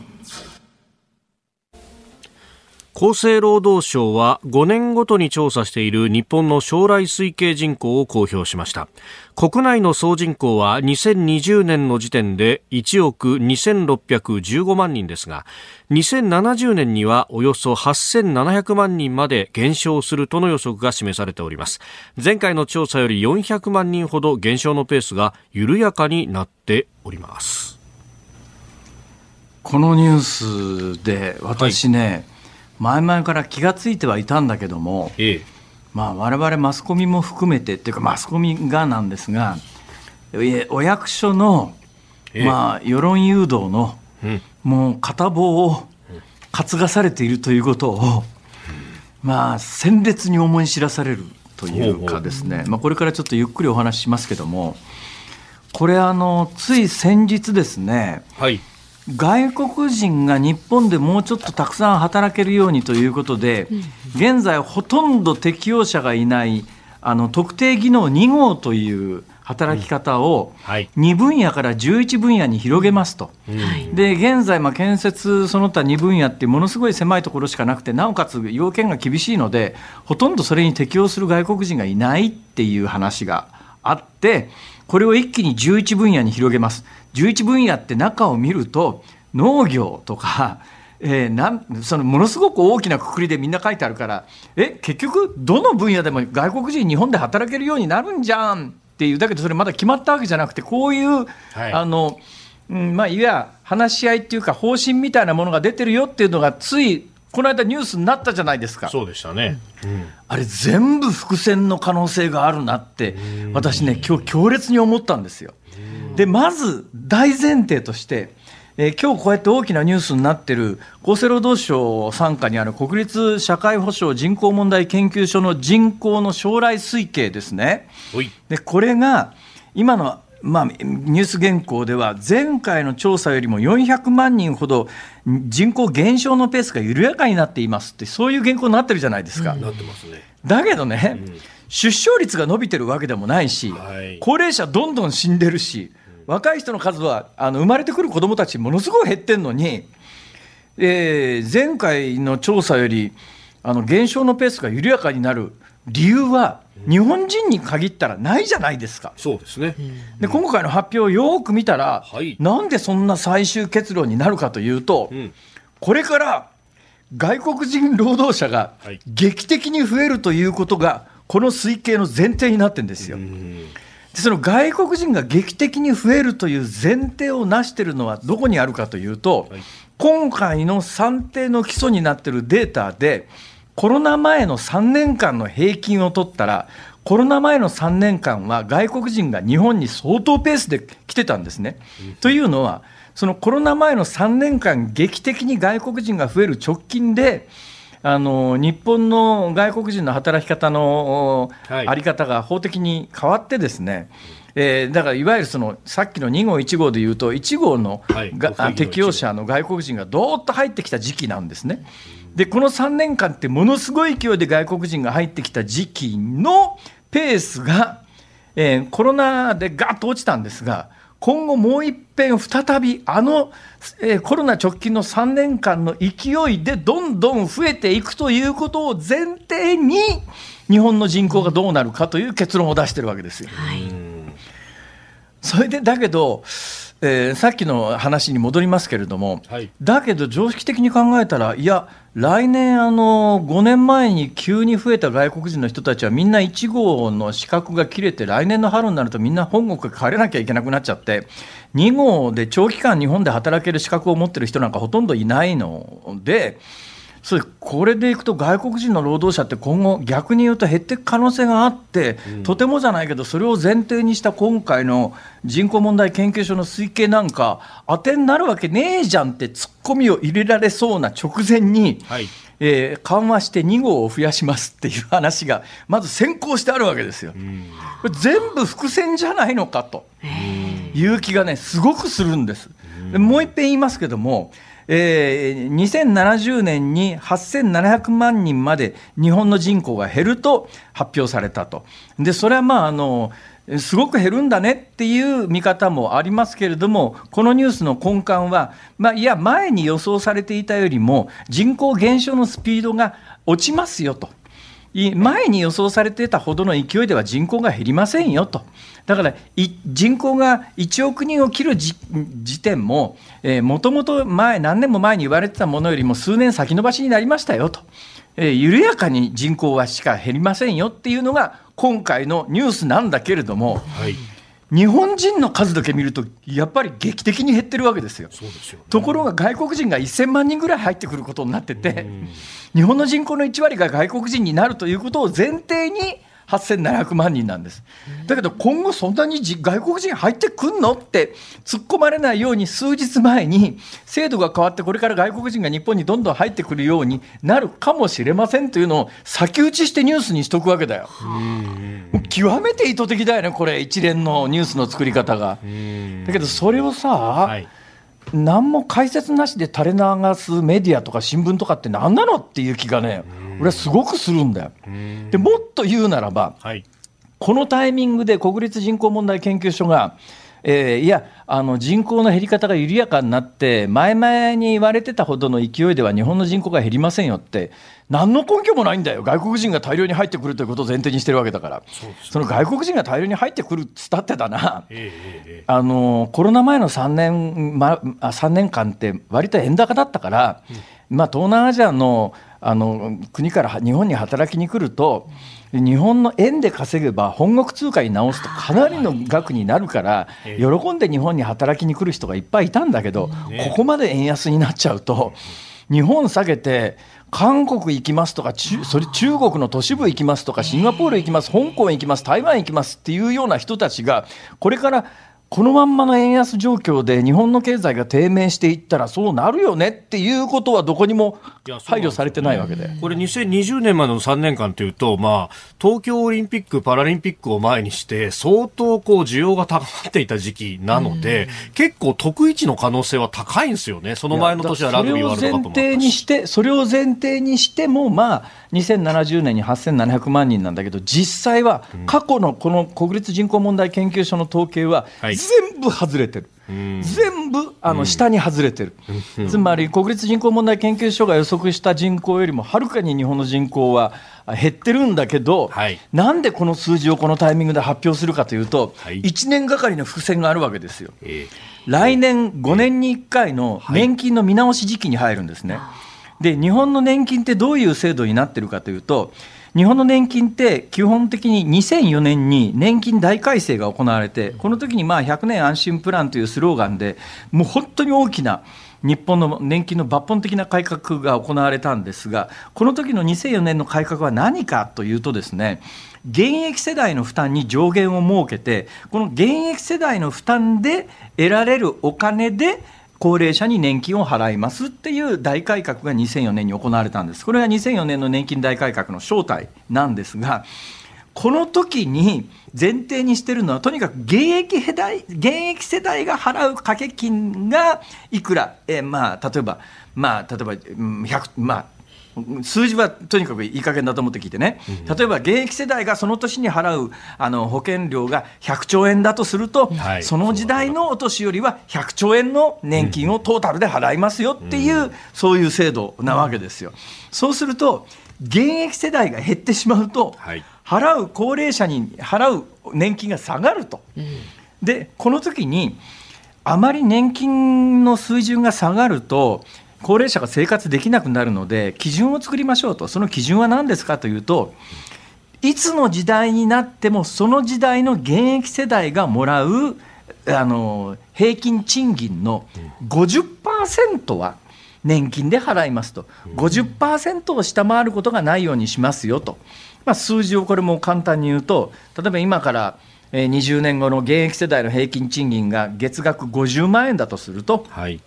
厚生労働省は5年ごとに調査している日本の将来推計人口を公表しました。国内の総人口は2020年の時点で1億2615万人ですが2070年にはおよそ8700万人まで減少するとの予測が示されております。前回の調査より400万人ほど減少のペースが緩やかになっております。このニュースで私ね、はい前々から気が付いてはいたんだけども、ええ、まあ、我々マスコミも含めてっていうかマスコミがなんですがお役所の、え、まあ、世論誘導の、うん、もう片棒を担がされているということを、まあ、鮮烈に思い知らされるというかですね、まあ、これからちょっとゆっくりお話ししますけどもこれあのつい先日ですね、はい外国人が日本でもうちょっとたくさん働けるようにということで、現在、ほとんど適用者がいないあの特定技能2号という働き方を2分野から11分野に広げますと、で現在、建設その他2分野ってものすごい狭いところしかなくて、なおかつ要件が厳しいので、ほとんどそれに適用する外国人がいないっていう話があって、これを一気に11分野に広げます。11分野って中を見ると農業とか、えー、なんそのものすごく大きなくくりでみんな書いてあるからえ結局どの分野でも外国人日本で働けるようになるんじゃんっていうだけどそれまだ決まったわけじゃなくてこういう、はい、あの、うんまあ、いわゆる話し合いっていうか方針みたいなものが出てるよっていうのがついこの間ニュースになったじゃないですか。そうでしたね。うん、あれ全部伏線の可能性があるなって、私ね、今日強烈に思ったんですよ。で、まず大前提として、えー、今日こうやって大きなニュースになってる厚生労働省傘下にある国立社会保障人口問題研究所の人口の将来推計ですね。でこれが今のまあ、ニュース原稿では前回の調査よりも400万人ほど人口減少のペースが緩やかになっていますってそういう原稿になってるじゃないですか。なってますねだけどね、うん、出生率が伸びてるわけでもないし、はい、高齢者どんどん死んでるし、若い人の数はあの生まれてくる子どもたちものすごい減ってんのに、えー、前回の調査よりあの減少のペースが緩やかになる理由は日本人に限ったらないじゃないですか。そうですね。で、今回の発表をよく見たら、はい、なんでそんな最終結論になるかというと、うん、これから外国人労働者が劇的に増えるということが、この推計の前提になってるんですよ。でその外国人が劇的に増えるという前提を成しているのはどこにあるかというと、はい、今回の算定の基礎になっているデータで、コロナ前の3年間の平均を取ったら、コロナ前の3年間は外国人が日本に相当ペースで来てたんですね。というのは、そのコロナ前の3年間、劇的に外国人が増える直近で、あの日本の外国人の働き方の在り方が法的に変わってですね、えー、だからいわゆるそのさっきの2号、1号でいうと、1号のが、はい、適用者の外国人がどーっと入ってきた時期なんですね。でこの3年間ってものすごい勢いで外国人が入ってきた時期のペースが、えー、コロナでガッと落ちたんですが今後もう一遍再びあの、えー、コロナ直近の3年間の勢いでどんどん増えていくということを前提に日本の人口がどうなるかという結論を出してるわけですよ。はい、それでだけどえー、さっきの話に戻りますけれども、はい、だけど常識的に考えたら、いや、来年あの、5年前に急に増えた外国人の人たちは、みんな1号の資格が切れて、来年の春になるとみんな本国帰れなきゃいけなくなっちゃって、2号で長期間日本で働ける資格を持ってる人なんかほとんどいないので、それこれでいくと外国人の労働者って今後逆に言うと減っていく可能性があって、うん、とてもじゃないけどそれを前提にした今回の人口問題研究所の推計なんか当てになるわけねえじゃんって突っ込みを入れられそうな直前に、はい、えー、緩和して2号を増やしますっていう話がまず先行してあるわけですよ。これ全部伏線じゃないのかと。いう気がねすごくするんです。もう一遍言いますけどもえー、2070年に8700万人まで日本の人口が減ると発表されたと。で、それはまあ、あの、すごく減るんだねっていう見方もありますけれども、このニュースの根幹は、まあ、いや、前に予想されていたよりも、人口減少のスピードが落ちますよと。前に予想されていたほどの勢いでは人口が減りませんよと。だから人口が1億人を切る時点も、もともと前、何年も前に言われてたものよりも数年先延ばしになりましたよと、えー、緩やかに人口はしか減りませんよっていうのが、今回のニュースなんだけれども、はい、日本人の数だけ見ると、やっぱり劇的に減ってるわけですよ。すよね、ところが外国人が1000万人ぐらい入ってくることになってて、日本の人口の1割が外国人になるということを前提に、8700万人なんです。だけど今後そんなに外国人入ってくんのって突っ込まれないように数日前に制度が変わってこれから外国人が日本にどんどん入ってくるようになるかもしれませんというのを先打ちしてニュースにしとくわけだよ。極めて意図的だよねこれ一連のニュースの作り方が。だけどそれをさ、はい何も解説なしで垂れ流すメディアとか新聞とかって何なのっていう気がね、俺はすごくするんだよ。でもっと言うならば、はい、このタイミングで国立人口問題研究所が、えー、いやあの人口の減り方が緩やかになって前々に言われてたほどの勢いでは日本の人口が減りませんよって何の根拠もないんだよ。外国人が大量に入ってくるということを前提にしてるわけだから。その外国人が大量に入ってくるっつったってだな、えー、あのコロナ前の3年,、ま、3年間って割と円高だったから、うん、まあ、東南アジアのあの国から日本に働きに来ると日本の円で稼げば本国通貨に直すとかなりの額になるから喜んで日本に働きに来る人がいっぱいいたんだけどここまで円安になっちゃうと日本下げて韓国行きますとかそれ中国の都市部行きますとかシンガポール行きます香港行きます台湾行きますっていうような人たちがこれからこのまんまの円安状況で日本の経済が低迷していったらそうなるよねっていうことはどこにも配慮されてないわけで。これ2020年までの3年間というと、まあ、東京オリンピック・パラリンピックを前にして相当こう需要が高まっていた時期なので、結構得意値の可能性は高いんですよね。その前の年はラグビーワールドカップもそれを前提にして、それを前提にしても、まあ、2070年に8700万人なんだけど、実際は過去のこの国立人口問題研究所の統計は、全部外れてる。全部あの下に外れてる、つまり国立人口問題研究所が予測した人口よりもはるかに日本の人口は減ってるんだけど、はい、なんでこの数字をこのタイミングで発表するかというと、はい、1年がかりの伏線があるわけですよ。えー、来年5年に1回の年金の見直し時期に入るんですね。はいで日本の年金ってどういう制度になってるかというと日本の年金って基本的に2004年に年金大改正が行われてこの時にまあ100年安心プランというスローガンでもう本当に大きな日本の年金の抜本的な改革が行われたんですがこの時の2004年の改革は何かというとですね現役世代の負担に上限を設けてこの現役世代の負担で得られるお金で高齢者に年金を払いますっていう大改革が2004年に行われたんです。これが2004年の年金大改革の正体なんですが、この時に前提にしてるのは、とにかく現役世代現役世代が払う掛け金がいくら、えまあ、例えば、まあ、例えば、100、まあ、数字はとにかくいい加減だと思って聞いてね、例えば現役世代がその年に払うあの保険料が100兆円だとすると、はい、その時代のお年寄りは100兆円の年金をトータルで払いますよっていう、うん、そういう制度なわけですよ。そうすると現役世代が減ってしまうと、はい、払う高齢者に払う年金が下がると。うん、でこの時にあまり年金の水準が下がると、高齢者が生活できなくなるので、基準を作りましょうと、その基準は何ですかというと、いつの時代になっても、その時代の現役世代がもらうあの平均賃金の50%は年金で払いますと、50%を下回ることがないようにしますよと、まあ、数字をこれも簡単に言うと、例えば今から20年後の現役世代の平均賃金が月額50万円だとすると、はい。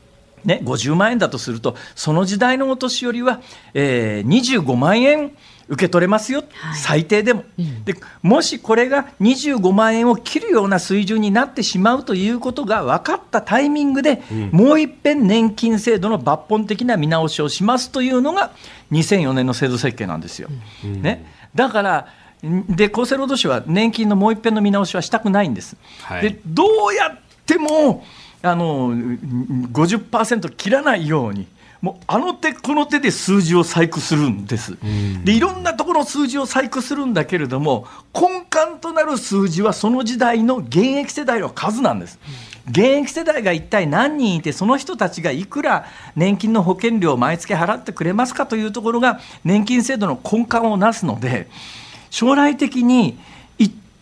ね、50万円だとすると、その時代のお年寄りは、えー、25万円受け取れますよ、はい、最低でも、うん、で。もしこれが25万円を切るような水準になってしまうということが分かったタイミングで、うん、もう一遍年金制度の抜本的な見直しをしますというのが、2004年の制度設計なんですよ。うん、ね、だからで厚生労働省は年金のもう一遍の見直しはしたくないんです。はい、でどうやってもあの50%切らないように。もうあの手この手で数字を細工するんです。でいろんなところの数字を細工するんだけれども根幹となる数字はその時代の現役世代の数なんです。現役世代が一体何人いてその人たちがいくら年金の保険料を毎月払ってくれますかというところが年金制度の根幹をなすので将来的に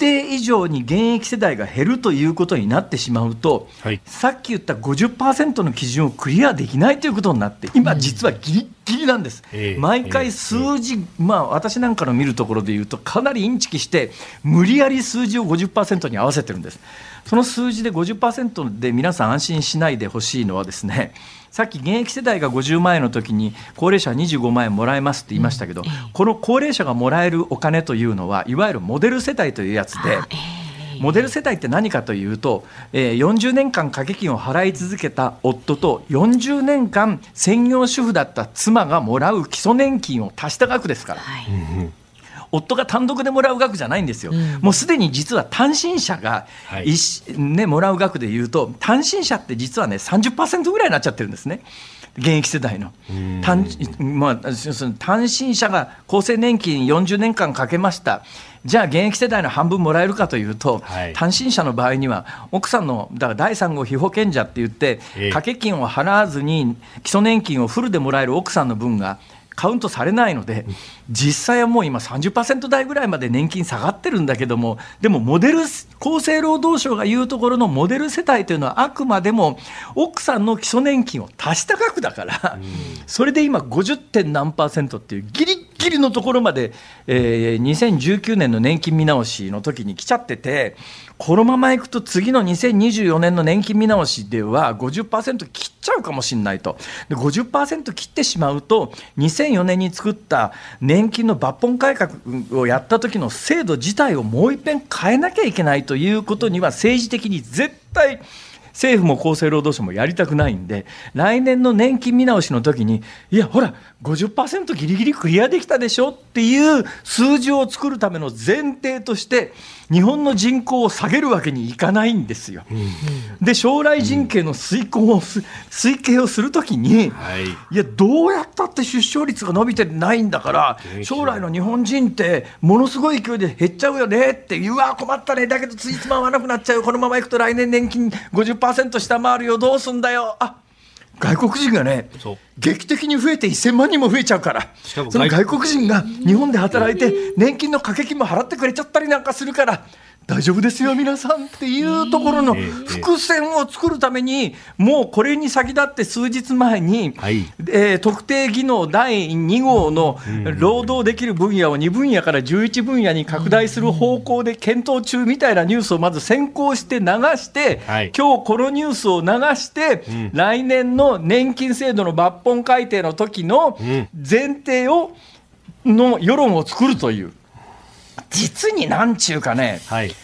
定以上に現役世代が減るということになってしまうと、はい、さっき言った50%の基準をクリアできないということになって、今、実はぎりぎりなんです、毎回数字、まあ、私なんかの見るところで言うと、かなりインチキして、無理やり数字を50%に合わせてるんです。その数字で50%で皆さん安心しないでほしいのはですね、さっき現役世代が50万円の時に高齢者は25万円もらえますって言いましたけど、この高齢者がもらえるお金というのはいわゆるモデル世帯というやつで。モデル世帯って何かというと、えー、40年間掛け金を払い続けた夫と40年間専業主婦だった妻がもらう基礎年金を足した額ですから。はい夫が単独でもらう額じゃないんですよ、うん、もうすでに実は単身者が、はい、ね、もらう額でいうと、単身者って実はね、30%ぐらいになっちゃってるんですね。現役世代の。単,、まあ、単身者が厚生年金40年間かけました、じゃあ現役世代の半分もらえるかというと、はい、単身者の場合には、奥さんのだから第3号被保険者って言って、掛け金を払わずに基礎年金をフルでもらえる奥さんの分がカウントされないので、実際はもう今30%台ぐらいまで年金下がってるんだけども、でもモデル、厚生労働省が言うところのモデル世帯というのはあくまでも奥さんの基礎年金を足した額だから、それで今 50. 点何パーセントっていうギリギリのところまで、えー、2019年の年金見直しの時に来ちゃってて、このままいくと次の2024年の年金見直しでは50%切っちゃうかもしれないと。で50%切ってしまうと、2004年に作った年金の抜本改革をやった時の制度自体をもう一遍変えなきゃいけないということには政治的に絶対政府も厚生労働省もやりたくないんで、来年の年金見直しの時に、いや、ほら、50%ギリギリクリアできたでしょっていう数字を作るための前提として、日本の人口を下げるわけにいかないんですよ。うん、で将来人口の推考を、うん、推計をするときに、はい、いやどうやったって出生率が伸びてないんだから将来の日本人ってものすごい勢いで減っちゃうよねってうわ困ったねだけどついつま合わなくなっちゃうこのままいくと来年年金50%下回るよ。どうすんだよ。あ外国人がね、劇的に増えて1000万人も増えちゃうから、その外国人が日本で働いて、年金の掛け金も払ってくれちゃったりなんかするから、大丈夫ですよ、皆さんっていうところの伏線を作るために、もうこれに先立って数日前に、はい、えー、特定技能第2号の労働できる分野を2分野から11分野に拡大する方向で検討中みたいなニュースをまず先行して流して、はい、今日このニュースを流して、うん、来年の年金制度の抜本改定の時の前提を、の世論を作るという。実になんちゅうかね、はい、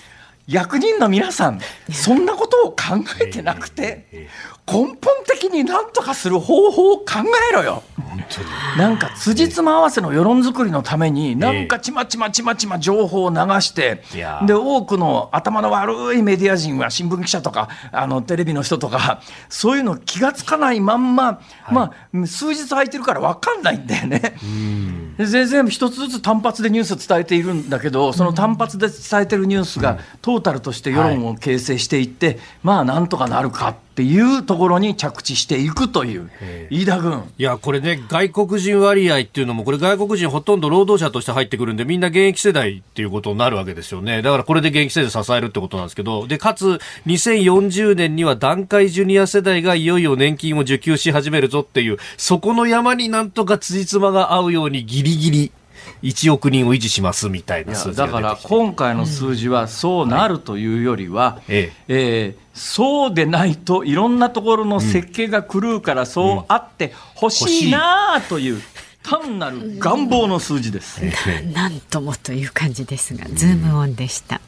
役人の皆さん、そんなことを考えてなくて、根本的になんとかする方法を考えろよ。なんか辻褄合わせの世論作りのために、なんかちまちまちまちま情報を流して、で、多くの頭の悪いメディア人は、新聞記者とか、あの、テレビの人とか、そういうの気がつかないまんま、まあ、数日空いてるから分かんないんだよね。全然一つずつ単発でニュース伝えているんだけど、その単発で伝えてるニュースがトータルとして世論を形成していって、まあなんとかなるかっていうところに着地していくという、飯田君。いや、これね、外国人割合っていうのも、これ外国人ほとんど労働者として入ってくるんで、みんな現役世代っていうことになるわけですよね。だからこれで現役世代支えるってことなんですけど、で、かつ、2040年には団塊ジュニア世代がいよいよ年金を受給し始めるぞっていう、そこの山になんとか辻褄が合うようにギリギリ1億人を維持しますみたいな数字だから今回の数字はそうなるというよりは、うん、ええー、そうでないといろんなところの設計が狂うからそうあってほしいなという。単なる願望の数字です。なんともという感じですが、ズームオンでした。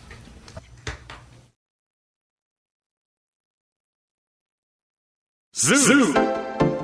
ズーム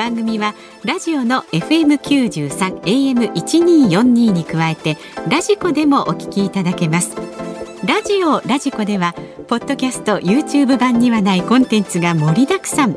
番組はラジオの FM93 AM1242 に加えてラジコでもお聞きいただけます。ラジオラジコではポッドキャスト YouTube 版にはないコンテンツが盛りだくさん。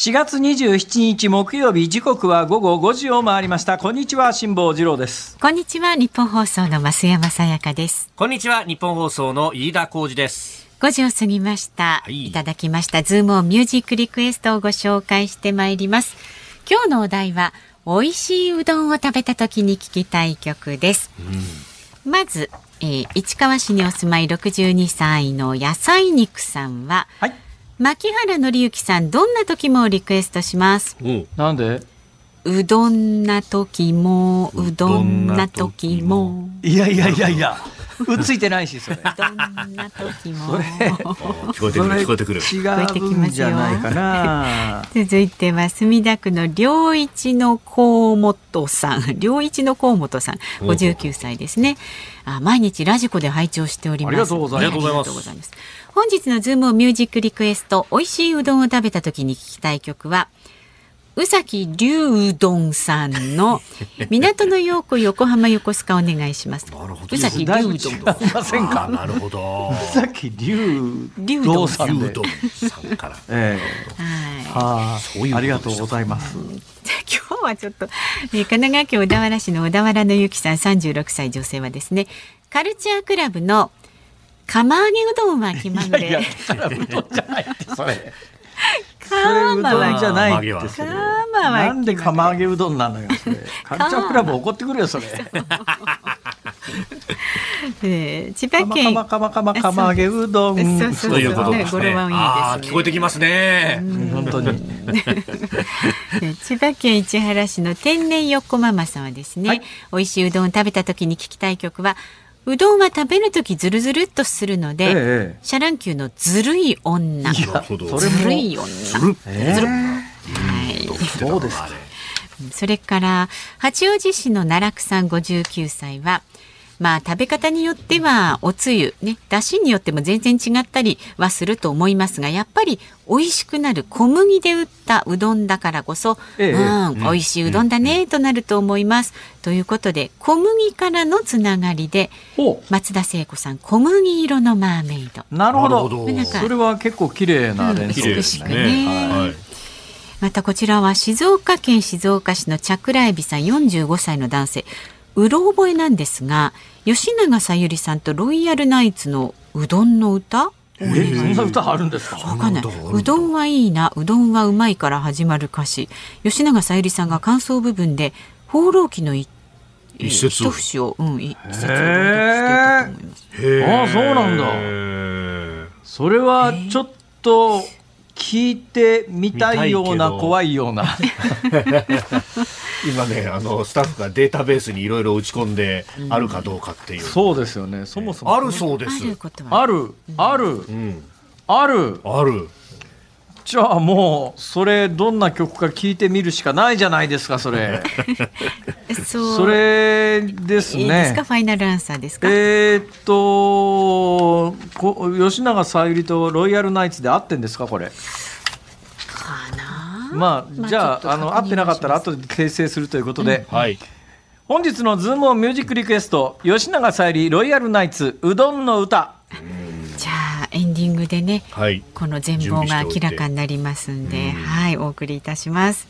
4月27日木曜日時刻は午後5時を回りました。こんにちは辛坊治郎です。こんにちは日本放送の増山さやかです。こんにちは日本放送の飯田浩二です。5時を過ぎました、はい、いただきましたズームオンミュージックリクエストをご紹介してまいります。今日のお題は美味しいうどんを食べた時に聞きたい曲です、うん、まず、えー、市川市にお住まい62歳の野菜肉さんは、はい牧原紀之さんどんな時もリクエストしますなんで？うどんな時もうどんな時もいやいやいやいやうついてないしそれ。どんな時も。それ聞こえてくる聞こえてくる。違うんじゃないかな。続いては墨田区の良一の河本さん、良一の河本さん、五十九歳ですね。あ毎日ラジコで拝聴しております。ありがとうございます。本日のズームミュージックリクエスト、美味しいうどんを食べた時に聞きたい曲は。宇崎龍うどんさんの 港の陽子横浜横須賀お願いします。なるほど。宇崎龍うどん。いませんか。なるほど。宇崎龍龍うどんさんから。ええー。はい。そういうありがとうございます。今日はちょっと、神奈川県小田原市の小田原のゆきさん36歳女性はですね、カルチャークラブの釜揚げうどんは気まぐれ。いやいや、うどんじゃないって。それ。じゃない。ってそれ。なんで釜揚げうどんなのよそれ。カルチャークラブ怒ってくるよそれ。え千葉県。釜釜釜釜揚げうどん。そうそうそう。語呂はいいです聞こえてきますね。本当に。千葉県市原市の天然よっこママさんはですね、はい、美味しいうどん食べた時に聞きたい曲はうどんは食べる時ずるずるっとするので、ええ、シャ乱Q のずるい女。ずるい女。ずる。えー、はい。そうですか？それから八王子市の奈落さん59歳はまあ食べ方によってはおつゆねだしによっても全然違ったりはすると思いますがやっぱり美味しくなる小麦で打ったうどんだからこそ、ええ、うん、美味しいうどんだね、となると思います。ということで小麦からのつながりで松田聖子さん小麦色のマーメイド。なるほど。それは結構綺麗な連想ですね。うん、ねはいまたこちらは静岡県静岡市のチャクラエビさん45歳の男性うろ覚えなんですが吉永小百合さんとロイヤルナイツのうどんの歌？えー、そんな歌あるんですか？わかんない。うどんはいいな、うどんはうまいから始まる歌詞。吉永小百合さんが感想部分で。放浪記の一一節一節を、うん、一節を朗読していたと思います。ああそうなんだそれはちょっと聞いてみたいような怖いような。今ねあのスタッフがデータベースにいろいろ打ち込んであるかどうかっていう、そうですよね。そもそも。あるそうです。あることはある。ある。うん。ある。あるじゃあもうそれどんな曲か聞いてみるしかないじゃないですかそれ。そう。それですいいですか？ねファイナルアンサーですか？えーっとこ吉永小百合とロイヤルナイツで合ってんですかこれ？かな？まあ、まあじゃああの合ってなかったら確後で訂正するということで、はい。本日のズームオンミュージックリクエスト吉永小百合ロイヤルナイツうどんの歌。じゃあエンディングでね。はいこの全貌が明らかになりますんで、はい、お送りいたします。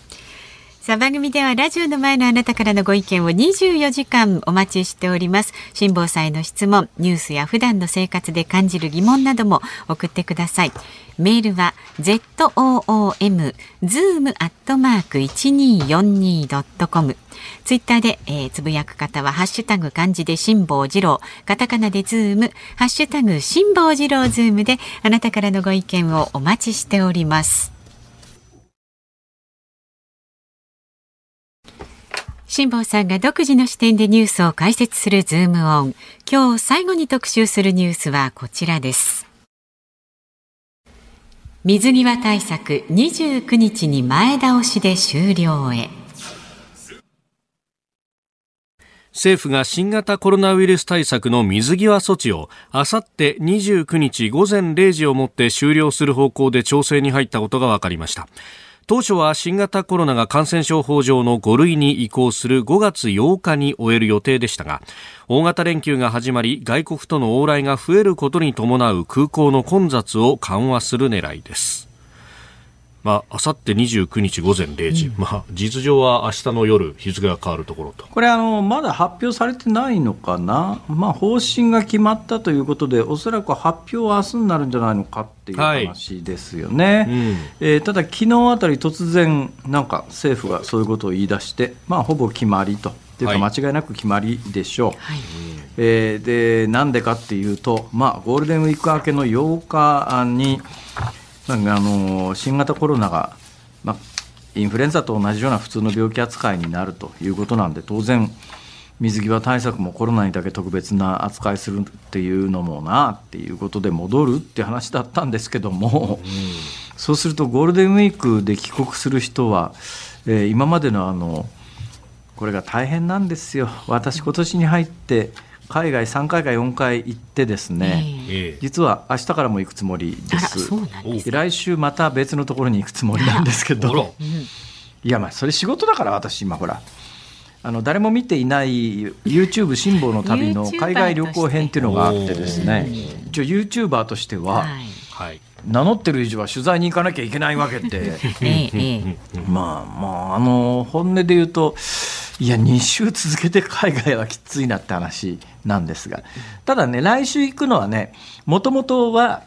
さあ番組ではラジオの前のあなたからのご意見を24時間お待ちしております。辛坊さんへの質問、ニュースや普段の生活で感じる疑問なども送ってください。メールは z o o m zoom アットマーク一二四二ドットコム。ツイッターで、えーつぶやく方はハッシュタグ漢字で辛坊治郎、カタカナでズーム、ハッシュタグ辛坊治郎ズームであなたからのご意見をお待ちしております。辛坊さんが独自の視点でニュースを解説するズームオン。今日最後に特集するニュースはこちらです。水際対策29日に前倒しで終了へ。政府が新型コロナウイルス対策の水際措置をあさって29日午前0時をもって終了する方向で調整に入ったことが分かりました当初は新型コロナが感染症法上の5類に移行する5月8日に終える予定でしたが大型連休が始まり外国との往来が増えることに伴う空港の混雑を緩和する狙いです。まあ、あさって29日午前0時、まあ、事実上は明日の夜、日付が変わるところと。これあの、まだ発表されてないのかな、まあ、方針が決まったということで、おそらく発表は明日になるんじゃないのかっていう話ですよね。うんえーただ、昨日あたり突然、なんか政府がそういうことを言い出して、まあ、ほぼ決まりと。っていうかはい間違いなく決まりでしょう、はい。えーでなんでかっていうと、まあ、ゴールデンウィーク明けの8日に、なんかあの新型コロナが、まあ、インフルエンザと同じような普通の病気扱いになるということなんで、当然、水際対策もコロナにだけ特別な扱いするっていうのもなっていうことで戻るって話だったんですけども、そうするとゴールデンウィークで帰国する人は、えー今までのあのこれが大変なんですよ、私、今年に入って海外3回か4回行ってですね、ええ実は明日からも行くつもりです。そうなんです。で来週また別のところに行くつもりなんですけど、いやまあそれ仕事だから私今ほらあの誰も見ていない YouTube 辛抱の旅の海外旅行編っていうのがあってですね一応 YouTuber としてははい。はい。名乗ってる以上は取材に行かなきゃいけないわけで。まあまああの本音で言うといや2週続けて海外はきついなって話なんですが。ただね来週行くのはねもともとは、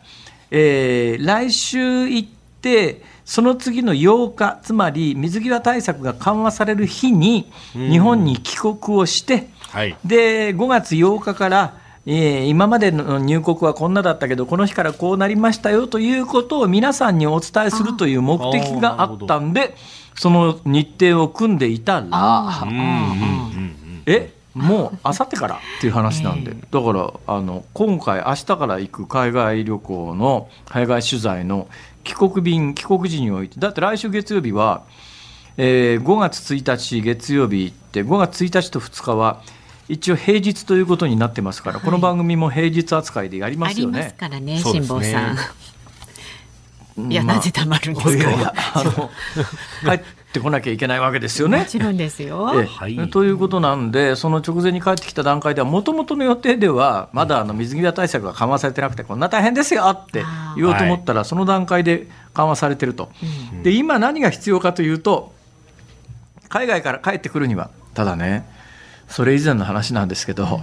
えー来週行ってその次の8日つまり水際対策が緩和される日に日本に帰国をして、はい。で5月8日から、えー今までの入国はこんなだったけどこの日からこうなりましたよということを皆さんにお伝えするという目的があったんでその日程を組んでいたらあうんえもうあさってからっていう話なんで、だからあの今回明日から行く海外旅行の海外取材の帰国便帰国時においてだって来週月曜日は、えー5月1日月曜日行って5月1日と2日は一応平日ということになってますから、この番組も平日扱いでやりまありますすよね。からね、そうですね。辛坊さん。いや、まあなぜ黙るんですか？帰ってこなきゃいけないわけですよね。も。ちろんですよ。ええ。はい。ということなんで、その直前に帰ってきた段階では、もともとの予定では、まだあの水際対策が緩和されてなくて、こんな大変ですよって言おうと思ったら、その段階で緩和されてると、で今、何が必要かというと、海外から帰ってくるには、ただね、それ以前の話なんですけど、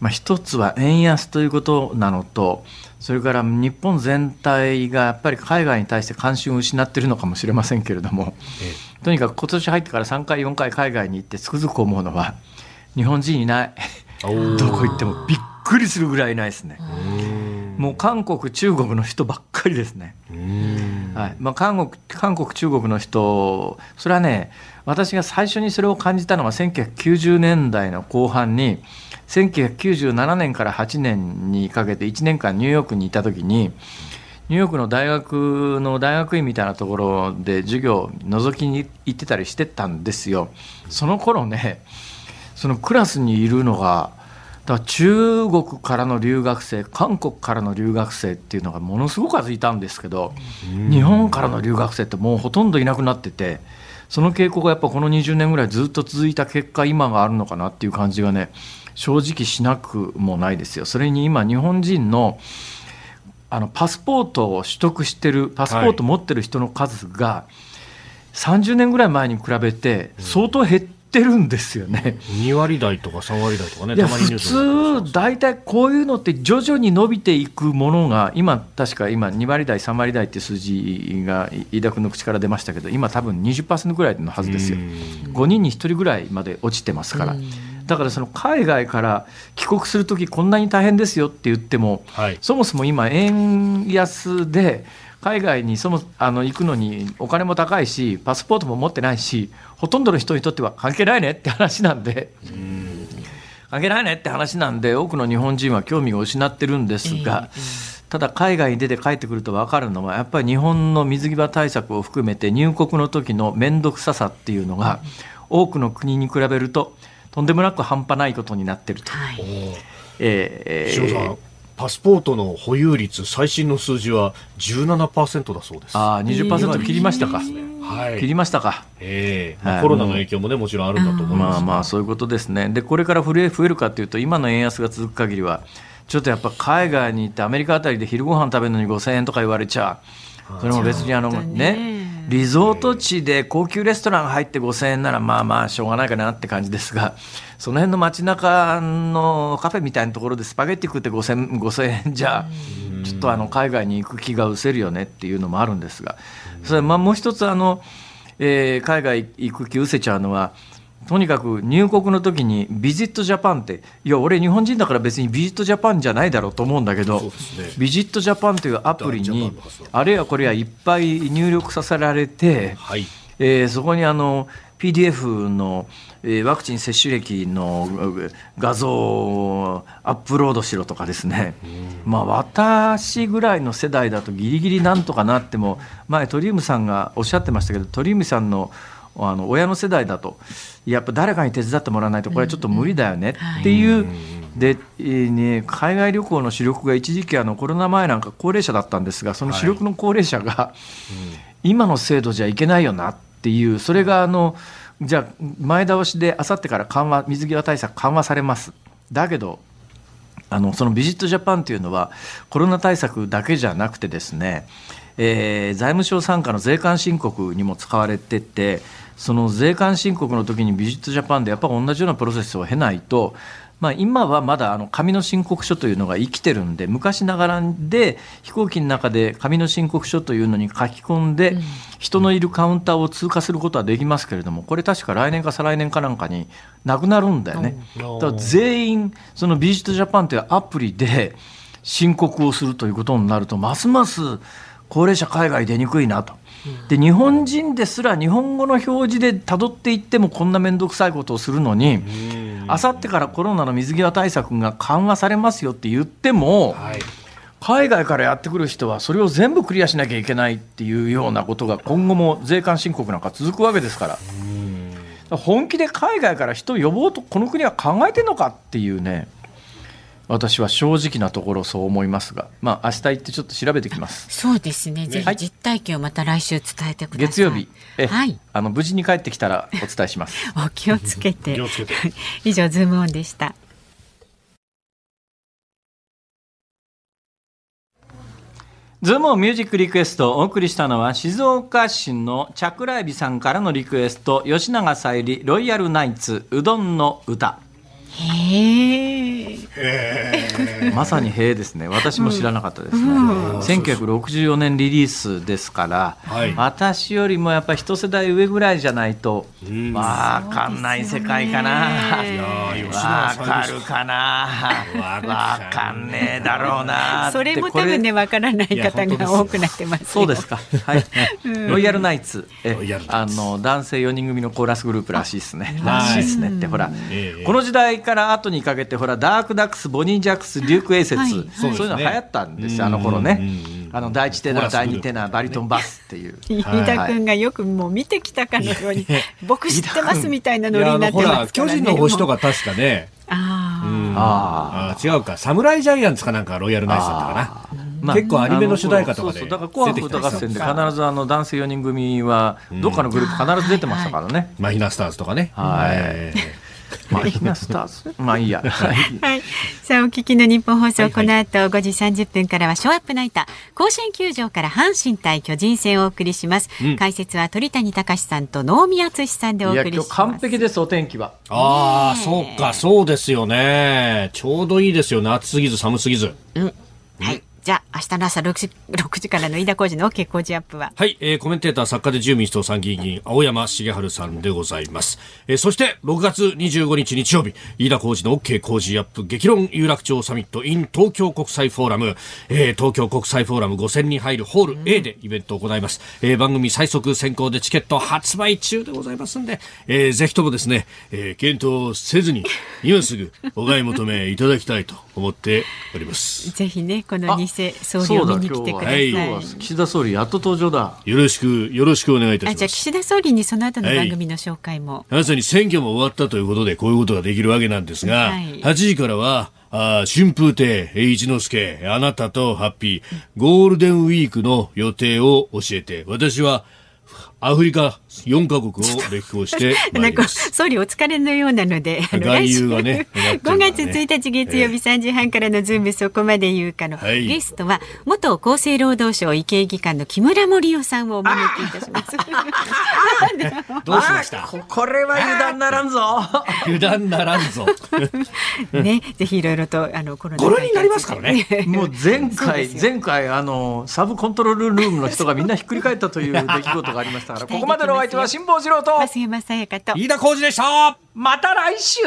まあ、一つは円安ということなのとそれから日本全体がやっぱり海外に対して関心を失っているのかもしれませんけれども、ええ、とにかく今年入ってから3回4回海外に行ってつくづく思うのは日本人いない。どこ行ってもびっくりするぐらいいないですね。もう韓国、中国の人ばっかりですね。はい。まあ、韓国、韓国、中国の人、それはね、私が最初にそれを感じたのは1990年代の後半に、1997年から8年にかけて1年間ニューヨークにいた時に、ニューヨークの大学の大学院みたいなところで授業覗きに行ってたりしてたんですよ。その頃ね、そのクラスにいるのが、だ中国からの留学生韓国からの留学生っていうのがものすごく数いたんですけど日本からの留学生ってもうほとんどいなくなっててその傾向がやっぱこの20年ぐらいずっと続いた結果今があるのかなっていう感じがね正直しなくもないですよ。それに今日本人のあのパスポートを取得してるパスポート持ってる人の数が30年ぐらい前に比べて相当減ってるんですよね。2割台とか3割台とかね、たまに普通、大体こういうのって徐々に伸びていくものが、今、確か今、2割台、3割台って数字が飯田君の口から出ましたけど、今、多分20%ぐらいのはずですよ、5人に1人ぐらいまで落ちてますから。だからその海外から帰国するとき、こんなに大変ですよって言っても、はい、そもそも今、円安で、海外にそもあの行くのにお金も高いしパスポートも持ってないしほとんどの人にとっては関係ないねって話なんで。関係ないねって話なんで多くの日本人は興味を失ってるんですが、ただ海外に出て帰ってくると分かるのはやっぱり日本の水際対策を含めて入国の時の面倒くささっていうのが多くの国に比べるととんでもなく半端ないことになってると。はい、えー、パスポートの保有率最新の数字は17%だそうです。ああ20%切りましたか、はい、切りましたか、えー。まあ、コロナの影響もねもちろんあるんだと思います、まあまあそういうことですね。でこれから増え増えるかというと今の円安が続く限りはちょっとやっぱ海外に行ってアメリカあたりで昼ご飯食べるのに5000円とか言われちゃそれも別にあのねリゾート地で高級レストラン入って5000円ならまあまあしょうがないかなって感じですがその辺の街中のカフェみたいなところでスパゲッティ食って5000 5000円じゃちょっとあの海外に行く気が失せるよねっていうのもあるんですが。それまあもう一つあの、えー、海外行く気失せちゃうのはとにかく入国の時にビジットジャパンっていや俺日本人だから別にビジットジャパンじゃないだろうと思うんだけど、ね、ビジットジャパンというアプリにあれやこれやいっぱい入力させられて、はい、えー、そこにあの PDF の、えー、ワクチン接種歴の画像をアップロードしろとかですね、まあ、私ぐらいの世代だとギリギリなんとかなっても前鳥海さんがおっしゃってましたけど鳥海さんのあの親の世代だとやっぱ誰かに手伝ってもらわないとこれはちょっと無理だよね。っていう。で、ね、海外旅行の主力が一時期あのコロナ前なんか高齢者だったんですがその主力の高齢者が、今の制度じゃいけないよなっていう。それがあのじゃあ前倒しであさってから緩和水際対策緩和されます。だけどあのそのビジットジャパンというのはコロナ対策だけじゃなくてですね、えー、財務省傘下の税関申告にも使われててその税関申告の時にビジットジャパンでやっぱ同じようなプロセスを経ないと、まあ、今はまだあの紙の申告書というのが生きてるんで昔ながらで飛行機の中で紙の申告書というのに書き込んで人のいるカウンターを通過することはできますけれどもこれ確か来年か再来年かなんかになくなるんだよね。だ全員そのビジットジャパンというアプリで申告をするということになるとますます高齢者海外出にくいなと。で日本人ですら日本語の表示でたどっていってもこんな面倒くさいことをするのにあさってからコロナの水際対策が緩和されますよって言っても、はい、海外からやってくる人はそれを全部クリアしなきゃいけないっていうようなことが今後も税関申告なんか続くわけですから。本気で海外から人を呼ぼうとこの国は考えてるのかっていうね私は正直なところそう思いますが、まあ明日行ってちょっと調べてきます。そうですね。ぜひ実体験をまた来週伝えてください。月曜日、え、はい、あの無事に帰ってきたらお伝えします。お気をつけて。以上ズームオンでした。ズームオンミュージックリクエストをお送りしたのは静岡市の桜エビさんからのリクエスト吉永小百合ロイヤルナイツうどんの歌へえ。まさにへえですね。私も知らなかったですね。うん、1964年リリースですから、はい、私よりもやっぱり一世代上ぐらいじゃないとわかんない世界かな。わかるかな。わかんねえだろうな。それも多分ねわからない方が多くなってますそうですか。はい。ロイヤルナイツ、え、あの男性4人組のコーラスグループらしいですね。らしいですねってほら、この時代から後にかけてほらダークダックス、ボニージャックス、デュークエイセス、そういうの流行ったんですよ。あの頃ね。あの第一テナー、第二テナー、バリトンバスっていう。飯田君がよくもう見てきたかのように、僕知ってますみたいなノリになってます巨人の星とか確かね。ああ。違うか、侍ジャイアンツかなんかロイヤルナイツだったかな。まあ、結構アニメの主題歌とかでそうそうだから「紅白歌合戦」で必ずあの男性4人組はどっかのグループ必ず出てましたからね、マヒナスターズとかね。はい、マヒナスターズまあいいや。はい。さあ、お聞きの日本放送、はいはい、この後5時30分からはショーアップナイター、甲子園球場から阪神対巨人戦をお送りします。うん、解説は鳥谷隆さんと能見敦さんでお送りします。完璧です、お天気は。ああ、そうか、そうですよね。ちょうどいいですよね。暑すぎず寒すぎず。うん。はい。じゃあ、明日の朝6時 ,6 時からの飯田浩二の OK 工事アップは？はい、えー、コメンテーター、作家で自由民主党参議院議員、青山茂春さんでございます。えー、そして、6月25日日曜日、飯田浩二の OK 工事アップ、激論有楽町サミット in 東京国際フォーラム、えー、東京国際フォーラム5000人入るホール A でイベントを行います。えー、番組最速先行でチケット発売中でございますんで、えー、ぜひともですね、えー、検討せずに、今すぐお買い求めいただきたいと思っております。ぜひね、この偽送料に来てください。は岸田総理やっと登場だ。よろしくよろしくお願いいたします。じゃあ岸田総理にその後の番組の紹介も。まさに選挙も終わったということでこういうことができるわけなんですが、はい、8時からは。あ春風亭一之輔あなたとハッピーゴールデンウィークの予定を教えて私はアフリカ4カ国を歴訪して なんか総理お疲れのようなので、あの来週。がね、5月1日月曜日3時半からのズームそこまで言うかの、はい、ゲストは元厚生労働省医系技官の木村盛夫さんをお招きいたします。どうしました？これは油断ならんぞ。油断ならんぞ。ね、ぜひいろいろとあのコロナ5類になりますからね。もう前回前回あのサブコントロールルームの人がみんなひっくり返ったという出来事がありましたから、ここまでのお相手は辛坊治郎と増山さやかと。飯田浩二でした。また来週